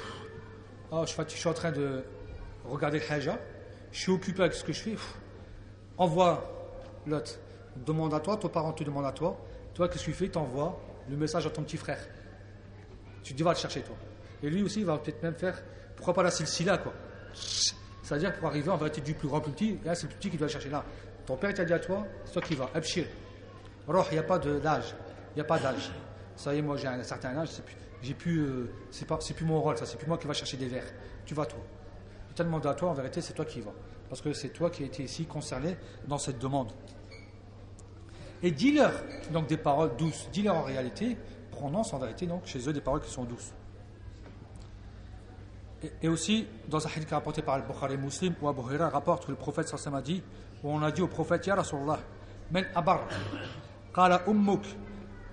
Oh, je, suis en train de regarder le haja, je suis occupé avec ce que je fais. Envoie demande à toi, ton parent te demande à toi. Toi, qu'est-ce que tu fais? Tu envoies le message à ton petit frère. Tu dis, va le chercher, toi. Et lui aussi, il va peut-être même faire, pourquoi pas la silsila, quoi. C'est-à-dire, pour arriver en vérité du plus grand plus petit, là, c'est le petit qui doit le chercher là. Ton père t'a dit à toi, c'est toi qui vas. Abshir. Roh, il n'y a pas d'âge. Il n'y a pas d'âge. Ça y est, moi, j'ai un certain âge, c'est plus, j'ai plus, euh, c'est pas, c'est plus mon rôle, ça, c'est plus moi qui va chercher des verres. Tu vas, toi. Tellement à toi, en vérité, c'est toi qui vas. Parce que c'est toi qui as été ici concerné dans cette demande. Et dis-leur donc des paroles douces. Dis-leur en réalité, prononce en vérité donc chez eux des paroles qui sont douces. Et, aussi, dans un hadith rapporté par le Bukhari Muslim, où Abu Huraira rapporte que le prophète sallallahu a dit, où on a dit au prophète, Ya Rasulallah, Men abar, qala ummuk,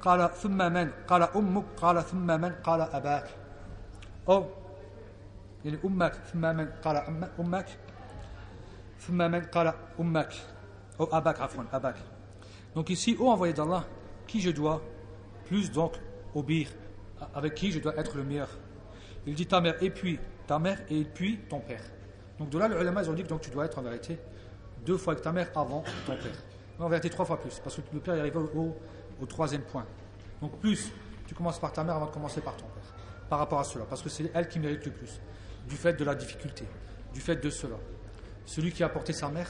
qala thumma men, qala ummuk, qala thumma men, qala abak. Oh, يعني أمك ثم من قال أمك ثم من قال أمك أو أباك عفوا أباك donc ici ô envoyé d'Allah qui je dois plus donc obéir avec qui je dois être le meilleur? Il dit ta mère et puis ta mère et puis ton père. Donc de là les ulama ils ont dit que donc tu dois être en vérité deux fois avec ta mère avant ton père. En vérité trois fois plus parce que le père est arrivé au, au troisième point. Donc plus tu commences par ta mère avant de commencer par ton père par rapport à cela parce que c'est elle qui mérite le plus du fait de la difficulté, du fait de cela. Celui qui a porté sa mère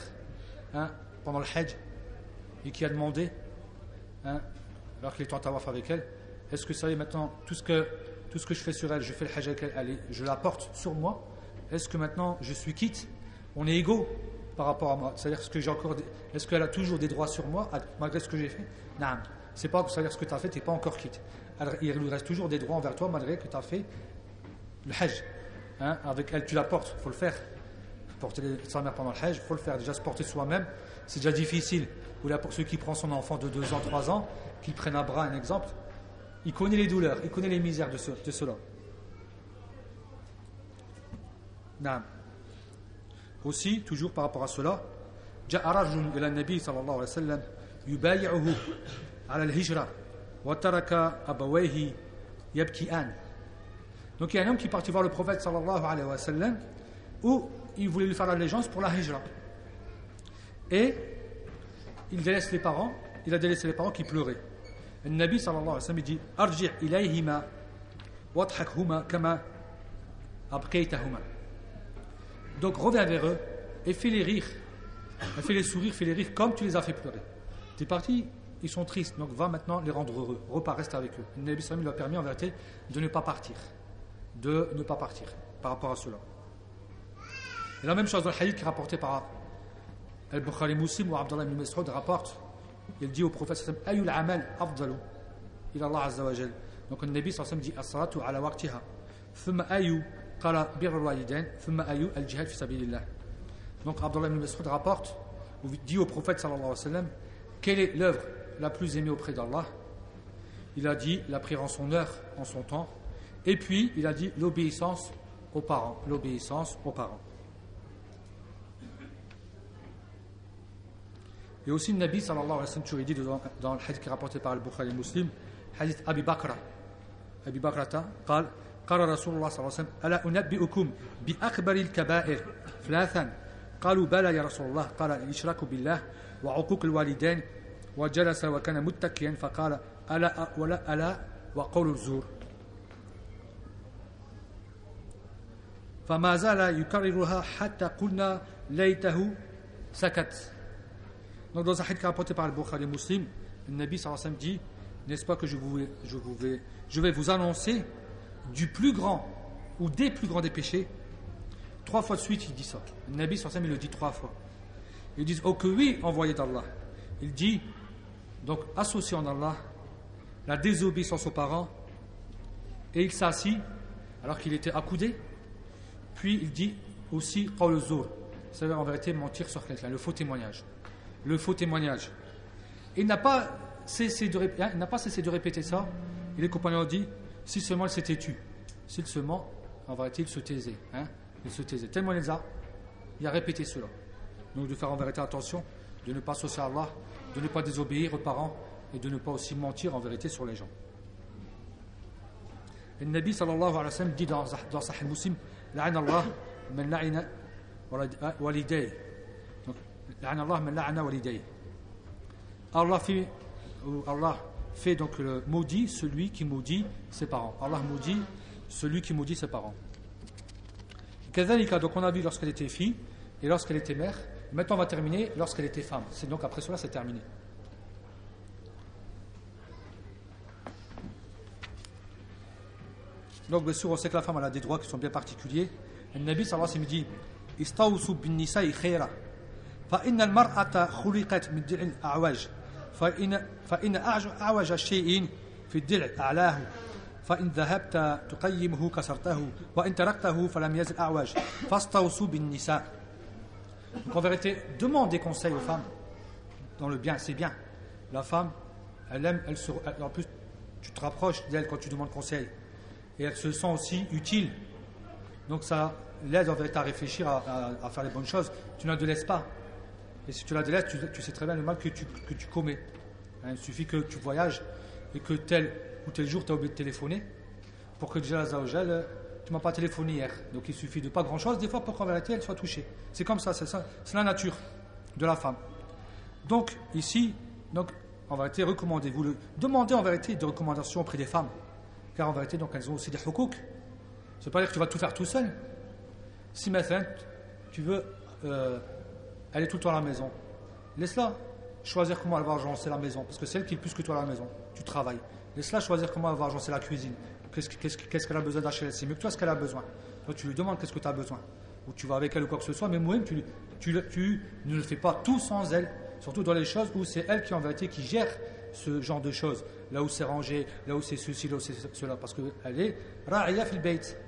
hein, pendant le Hajj et qui a demandé, hein, alors qu'il est en tawaf avec elle, est-ce que y est maintenant, tout ce, que, tout ce que je fais sur elle, je fais le Hajj avec elle, je la porte sur moi, est-ce que maintenant je suis quitte? On est égaux par rapport à moi. C'est-à-dire ce que j'ai encore, est-ce qu'elle a toujours des droits sur moi malgré ce que j'ai fait? Non. C'est pas, c'est-à-dire ce que tu as fait, tu n'es pas encore quitte. Il lui reste toujours des droits envers toi malgré que tu as fait le Hajj. Hein, avec elle, tu la portes, faut le faire. Porter sa mère pendant le Hajj, faut le faire. Déjà, se porter soi-même, c'est déjà difficile Ou là, pour celui qui prend son enfant de 2 ans, 3 ans, qu'il prenne à bras, un exemple, il connaît les douleurs, il connaît les misères de, ce, de cela. Non. Aussi, toujours par rapport à cela, جاء رجل إلى النبي صلى الله عليه وسلم يبايعه على الهجرة وترك أبويه يبكيان donc il y a un homme qui est parti voir le prophète sallallahu alayhi wa sallam où il voulait lui faire l'allégeance pour la hijra. Et il délaisse les parents, il a délaissé les parents qui pleuraient. Le Nabi sallallahu alayhi wa sallam dit ilayhima kama abqaytahuma. Donc reviens vers eux et fais-les rire. Fais-les sourire, fais-les rire comme tu les as fait pleurer. Tu es parti, ils sont tristes, donc va maintenant les rendre heureux. Repars, reste avec eux. Le Nabi sallallahu lui a permis en vérité de ne pas partir de ne pas partir par rapport à cela. Et la même chose dans le hadith qui est rapporté par Al-Bukhari Muslim ou Abdullah ibn Mas'ud rapporte, il dit au prophète Ayul amal afdalu ila Allah azza wa jal. Donc le Nabi sallallahu dit as-salatu ala waqtiha. Thumma ayu qala bir al-walidain, thumma ayu al-jihad fi sabilillah. Donc Abdullah ibn Mas'ud rapporte ou dit au prophète sallallahu alayhi wa sallam quelle est l'œuvre la plus aimée auprès d'Allah? Il a dit la prière en son heure, en son temps et puis, il a dit l'obéissance aux parents. L'obéissance aux parents. Et aussi, le Nabi sallallahu alayhi wa sallam, dit dans, dans le hadith qui est rapporté par le Bukhari Muslim, hadith Abi Bakra. Abi Bakrata, قال قال رسول الله صلى الله عليه وسلم ألا أنبئكم بأكبر الكبائر ثلاثا قالوا بلى يا رسول الله قال الإشراك بالله وعقوق الوالدين وجلس وكان متكئا فقال ألا ولا ألا وقول الزور sakat. Donc dans un hadith rapporté par le Bukhari Muslim, le Nabi sallallahu wa dit N'est-ce pas que je, vais, vous annoncer du plus grand ou des plus grands des péchés? Trois fois de suite, il dit ça. Le Nabi il le dit trois fois. Ils disent Oh que oui, envoyé d'Allah. Il dit donc associé en Allah la désobéissance aux parents et il s'assit alors qu'il était accoudé puis il dit aussi qawl c'est-à-dire en vérité mentir sur quelqu'un, le faux témoignage le faux témoignage. Hein, il n'a pas cessé de, répéter, ça. Et les compagnons ont dit si seulement il s'était tu, si seulement, en va-t-il se taisait. Hein, il se taisait. Tellement les il a répété cela. Donc de faire en vérité attention, de ne pas associer à Allah, de ne pas désobéir aux parents et de ne pas aussi mentir en vérité sur les gens. Et le Nabi sallallahu alayhi wa sallam dit dans, dans Sahih Muslim La'an Allah, man la'ina waliday. لعن الله من لعن والديه Allah fait, Allah fait donc le maudit celui qui maudit ses parents. Allah maudit celui qui maudit ses parents. donc on a vu lorsqu'elle était fille et lorsqu'elle était mère. Maintenant on va terminer lorsqu'elle était femme. C'est donc après cela c'est terminé. Donc bien sûr on sait que la femme a des droits qui sont bien particuliers. Le Nabi sallallahu alayhi wa sallam dit Istawsu bin nisa'i khayra. فإن المرأة خلقت من درع أعوج فإن فإن أعوج شيء في الدرع أعلاه فإن ذهبت تقيمه كسرته وإن تركته فلم يزل أعوج فاستوصوا بالنساء Donc en vérité, demande des conseils aux femmes dans le bien, c'est bien. La femme, elle aime, elle se, en plus, tu te rapproches d'elle quand tu demandes conseil. Et elle se sent aussi utile. Donc ça l'aide en vérité à réfléchir, à, à, à faire les bonnes choses. Tu ne la laisses pas. Et si tu la délaisses, tu, sais très bien le mal que tu, commets. Hein, il suffit que tu voyages et que tel ou tel jour tu as oublié de téléphoner pour que déjà la tu m'as pas téléphoné hier. Donc il suffit de pas grand chose des fois pour qu'en vérité elle soit touchée. C'est comme ça, c'est la nature de la femme. Donc ici, donc en vérité, recommandez-vous demandez en vérité des recommandations auprès des femmes, car en vérité donc elles ont aussi des hukouk. C'est pas dire que tu vas tout faire tout seul. Si maintenant tu veux euh, elle est tout le à la maison. Laisse-la choisir comment elle va agencer la maison, parce que c'est elle qui est plus que toi à la maison. Tu travailles. Laisse-la choisir comment elle va agencer la cuisine. Qu'est-ce qu'elle a besoin d'acheter C'est mieux que toi ce qu'elle a besoin. Toi, tu lui demandes qu'est-ce que tu as besoin. Ou tu vas avec elle ou quoi que ce soit, mais moi tu, ne le fais pas tout sans elle. Surtout dans les choses où c'est elle qui, en vérité, qui gère ce genre de choses. Là où c'est rangé, là où c'est ceci, là où c'est cela. Parce qu'elle est ra'aya fil bayt.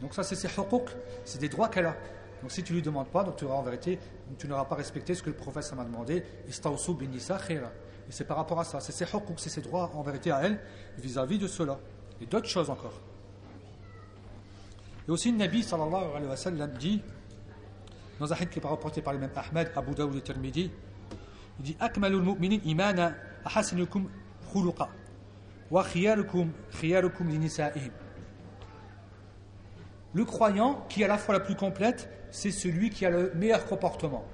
Donc ça, c'est ses hukuk, c'est des droits qu'elle a. Donc si tu lui demandes pas, tu auras en vérité, tu n'auras pas respecté ce que le prophète m'a demandé. Et c'est par rapport à ça, c'est ses c'est ses droits en vérité à elle vis-à-vis de cela. Et d'autres choses encore. Et aussi le Nabi sallallahu alayhi wa sallam dit, dans un hadith qui est rapporté par l'imam Ahmed, Abu Dawud et Tirmidhi, il dit Akmalul mu'minin imana ahasinukum khuluqa wa khiyarukum khiyarukum. Le croyant qui est à la fois la plus complète c'est celui qui a le meilleur comportement.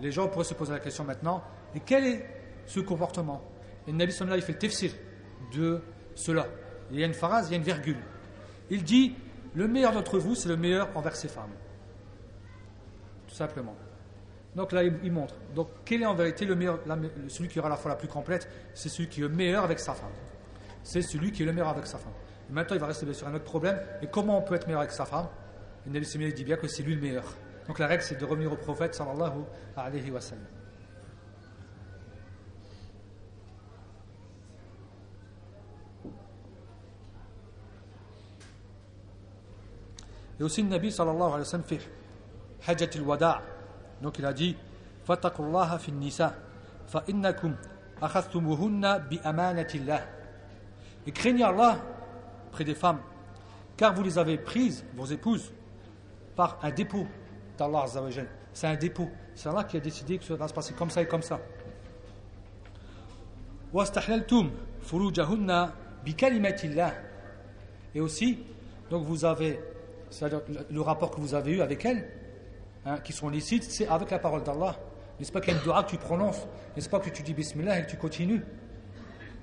Les gens pourraient se poser la question maintenant, et quel est ce comportement? Et Nabi Sallallahu il fait le tafsir de cela. Il y a une phrase, il y a une virgule. Il dit, le meilleur d'entre vous, c'est le meilleur envers ses femmes. Tout simplement. Donc là, il montre. Donc, quel est en vérité le meilleur, celui qui aura la foi la plus complète C'est celui qui est le meilleur avec sa femme. C'est celui qui est le meilleur avec sa femme. maintenant, il va rester sur un autre problème. Et comment on peut être meilleur avec sa femme? Le Nabi dit bien que c'est lui le meilleur. Donc la règle, c'est de revenir au prophète sallallahu alayhi wa sallam. Et aussi le Nabi sallallahu alayhi wa sallam fait Hajjat al-Wada' donc il a dit Fatakullaha fi nisa fa innakum akhadtumuhunna bi amanatillah et craignez Allah près des femmes car vous les avez prises vos épouses par un dépôt d'Allah. C'est un dépôt. C'est Allah qui a décidé que ça va se passer comme ça et comme ça. Et aussi, donc vous avez, le rapport que vous avez eu avec elle, hein, qui sont licites, c'est avec la parole d'Allah. N'est-ce pas qu'il y a une dua que tu prononces? N'est-ce pas que tu dis Bismillah et que tu continues?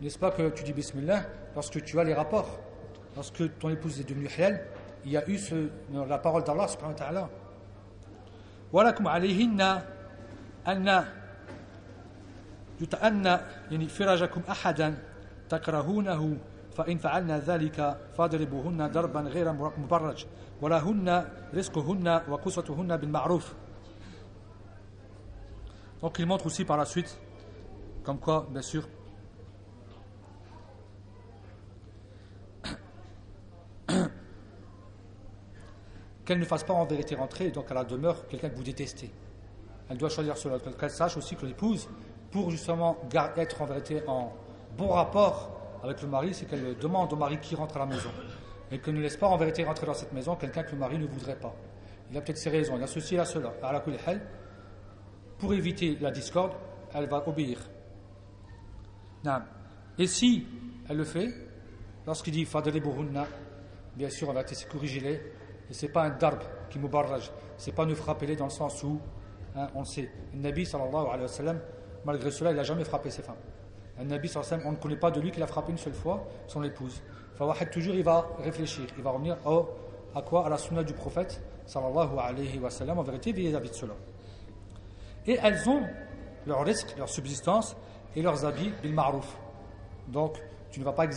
N'est-ce pas que tu dis Bismillah lorsque tu as les rapports? Lorsque ton épouse est devenue halal, il y a eu ce, la parole d'Allah subhanahu wa ta'ala. ولكم عليهن أن يتأن يعني فرجكم أحدا تكرهونه فإن فعلنا ذلك فاضربوهن ضربا غير مبرج ولهن رزقهن وقسوتهن بالمعروف Donc il montre aussi par la suite, comme quoi, bien sûr, qu'elle ne fasse pas en vérité rentrer donc à la demeure quelqu'un que vous détestez. Elle doit choisir cela, qu'elle sache aussi que l'épouse, pour justement être en vérité en bon rapport avec le mari, c'est qu'elle demande au mari qui rentre à la maison. Et qu'elle ne laisse pas en vérité rentrer dans cette maison quelqu'un que le mari ne voudrait pas. Il a peut-être ses raisons, il a ceci, il a cela. À la pour éviter la discorde, elle va obéir. Et si elle le fait, lorsqu'il dit bien sûr, on va corriger les et ce n'est pas un darb qui mubarraj. Ce n'est pas nous frapper dans le sens où, hein, on le sait, le Nabi alayhi wa sallam, malgré cela, il n'a jamais frappé ses femmes. Un Nabi on ne connaît pas de lui qu'il a frappé une seule fois son épouse. Toujours, il va réfléchir, il va revenir à quoi? À la sunna du prophète, sallallahu alayhi wa sallam, en vérité, vis-à-vis de cela. Et elles ont leur risque, leur subsistance et leurs habits bil. Donc, tu ne pas,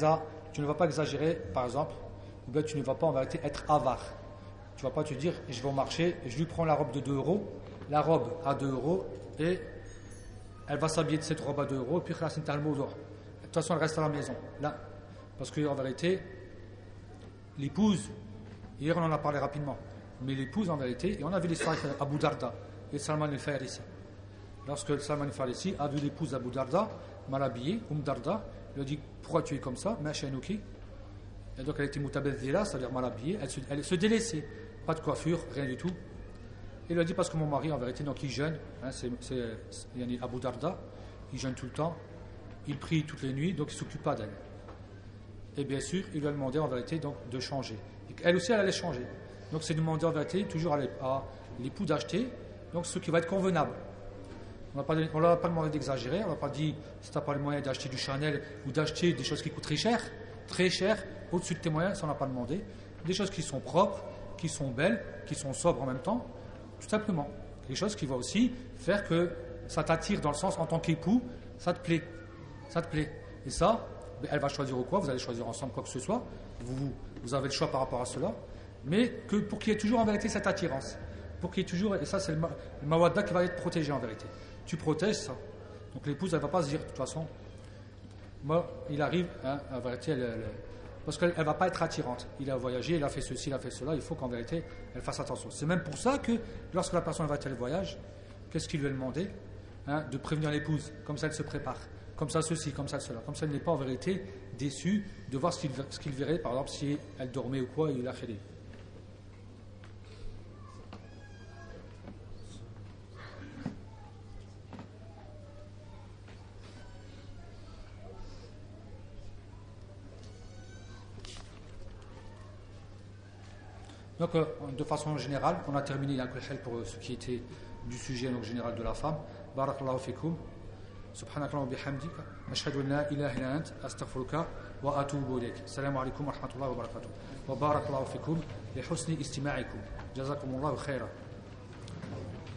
tu ne vas pas exagérer, par exemple, ou bien tu ne vas pas en vérité être avare. Tu ne vas pas te dire, je vais au marché, je lui prends la robe de 2 euros, la robe à 2 euros, et elle va s'habiller de cette robe à 2 euros, puis de toute façon, elle reste à la maison. Là, parce qu'en vérité, l'épouse, hier on en a parlé rapidement, mais l'épouse en vérité, et on a vu l'histoire avec Abu Darda et Salman al-Farisi. Lorsque Salman al-Farisi a vu l'épouse d'Abu Darda, mal habillée, Um Darda, il lui a dit Pourquoi tu es comme ça Et donc elle était mutabadzira, c'est-à-dire mal habillée, elle se, elle se délaissait, pas de coiffure, rien du tout. Il lui a dit Parce que mon mari, en vérité, donc il jeûne, hein, c'est Abu Darda, il jeûne tout le temps, il prie toutes les nuits, donc il ne s'occupe pas d'elle. Et bien sûr, il lui a demandé en vérité donc, de changer. elle aussi, elle allait changer. Donc c'est demander en vérité toujours à l'époux d'acheter donc ce qui va être convenable. On ne leur a pas demandé d'exagérer, on n'a pas dit si tu n'as pas le moyen d'acheter du Chanel ou d'acheter des choses qui coûtent très cher, très cher, au-dessus de tes moyens, ça on n'a pas demandé. Des choses qui sont propres, qui sont belles, qui sont sobres en même temps, tout simplement. Des choses qui vont aussi faire que ça t'attire dans le sens en tant qu'époux, ça te plaît. Ça te plaît. Et ça, ben, elle va choisir ou quoi, vous allez choisir ensemble quoi que ce soit, vous, avez le choix par rapport à cela, mais que pour qu'il y ait toujours en vérité cette attirance, pour qu'il y ait toujours, et ça c'est le, mawadda qui va être protégé en vérité tu protèges ça. Donc l'épouse, elle ne va pas se dire, de toute façon, moi, il arrive, hein, en vérité, parce qu'elle ne va pas être attirante. Il a voyagé, il a fait ceci, il a fait cela, il faut qu'en vérité, elle fasse attention. C'est même pour ça que lorsque la personne va être le voyage, qu'est-ce qu'il lui a demandé hein, De prévenir l'épouse, comme ça elle se prépare, comme ça ceci, comme ça cela, comme ça elle n'est pas en vérité déçue de voir ce qu'il verrait, par exemple, si elle dormait ou quoi, il a fait des. Donc, euh, de façon générale, on a terminé pour ce qui était du sujet donc, général de la femme. Barakallahu fikum. سبحانك اللهم وبحمدك أشهد أن لا إله إلا أنت أستغفرك وأتوب إليك السلام عليكم ورحمة الله وبركاته وبارك الله فيكم لحسن استماعكم جزاكم الله خيرا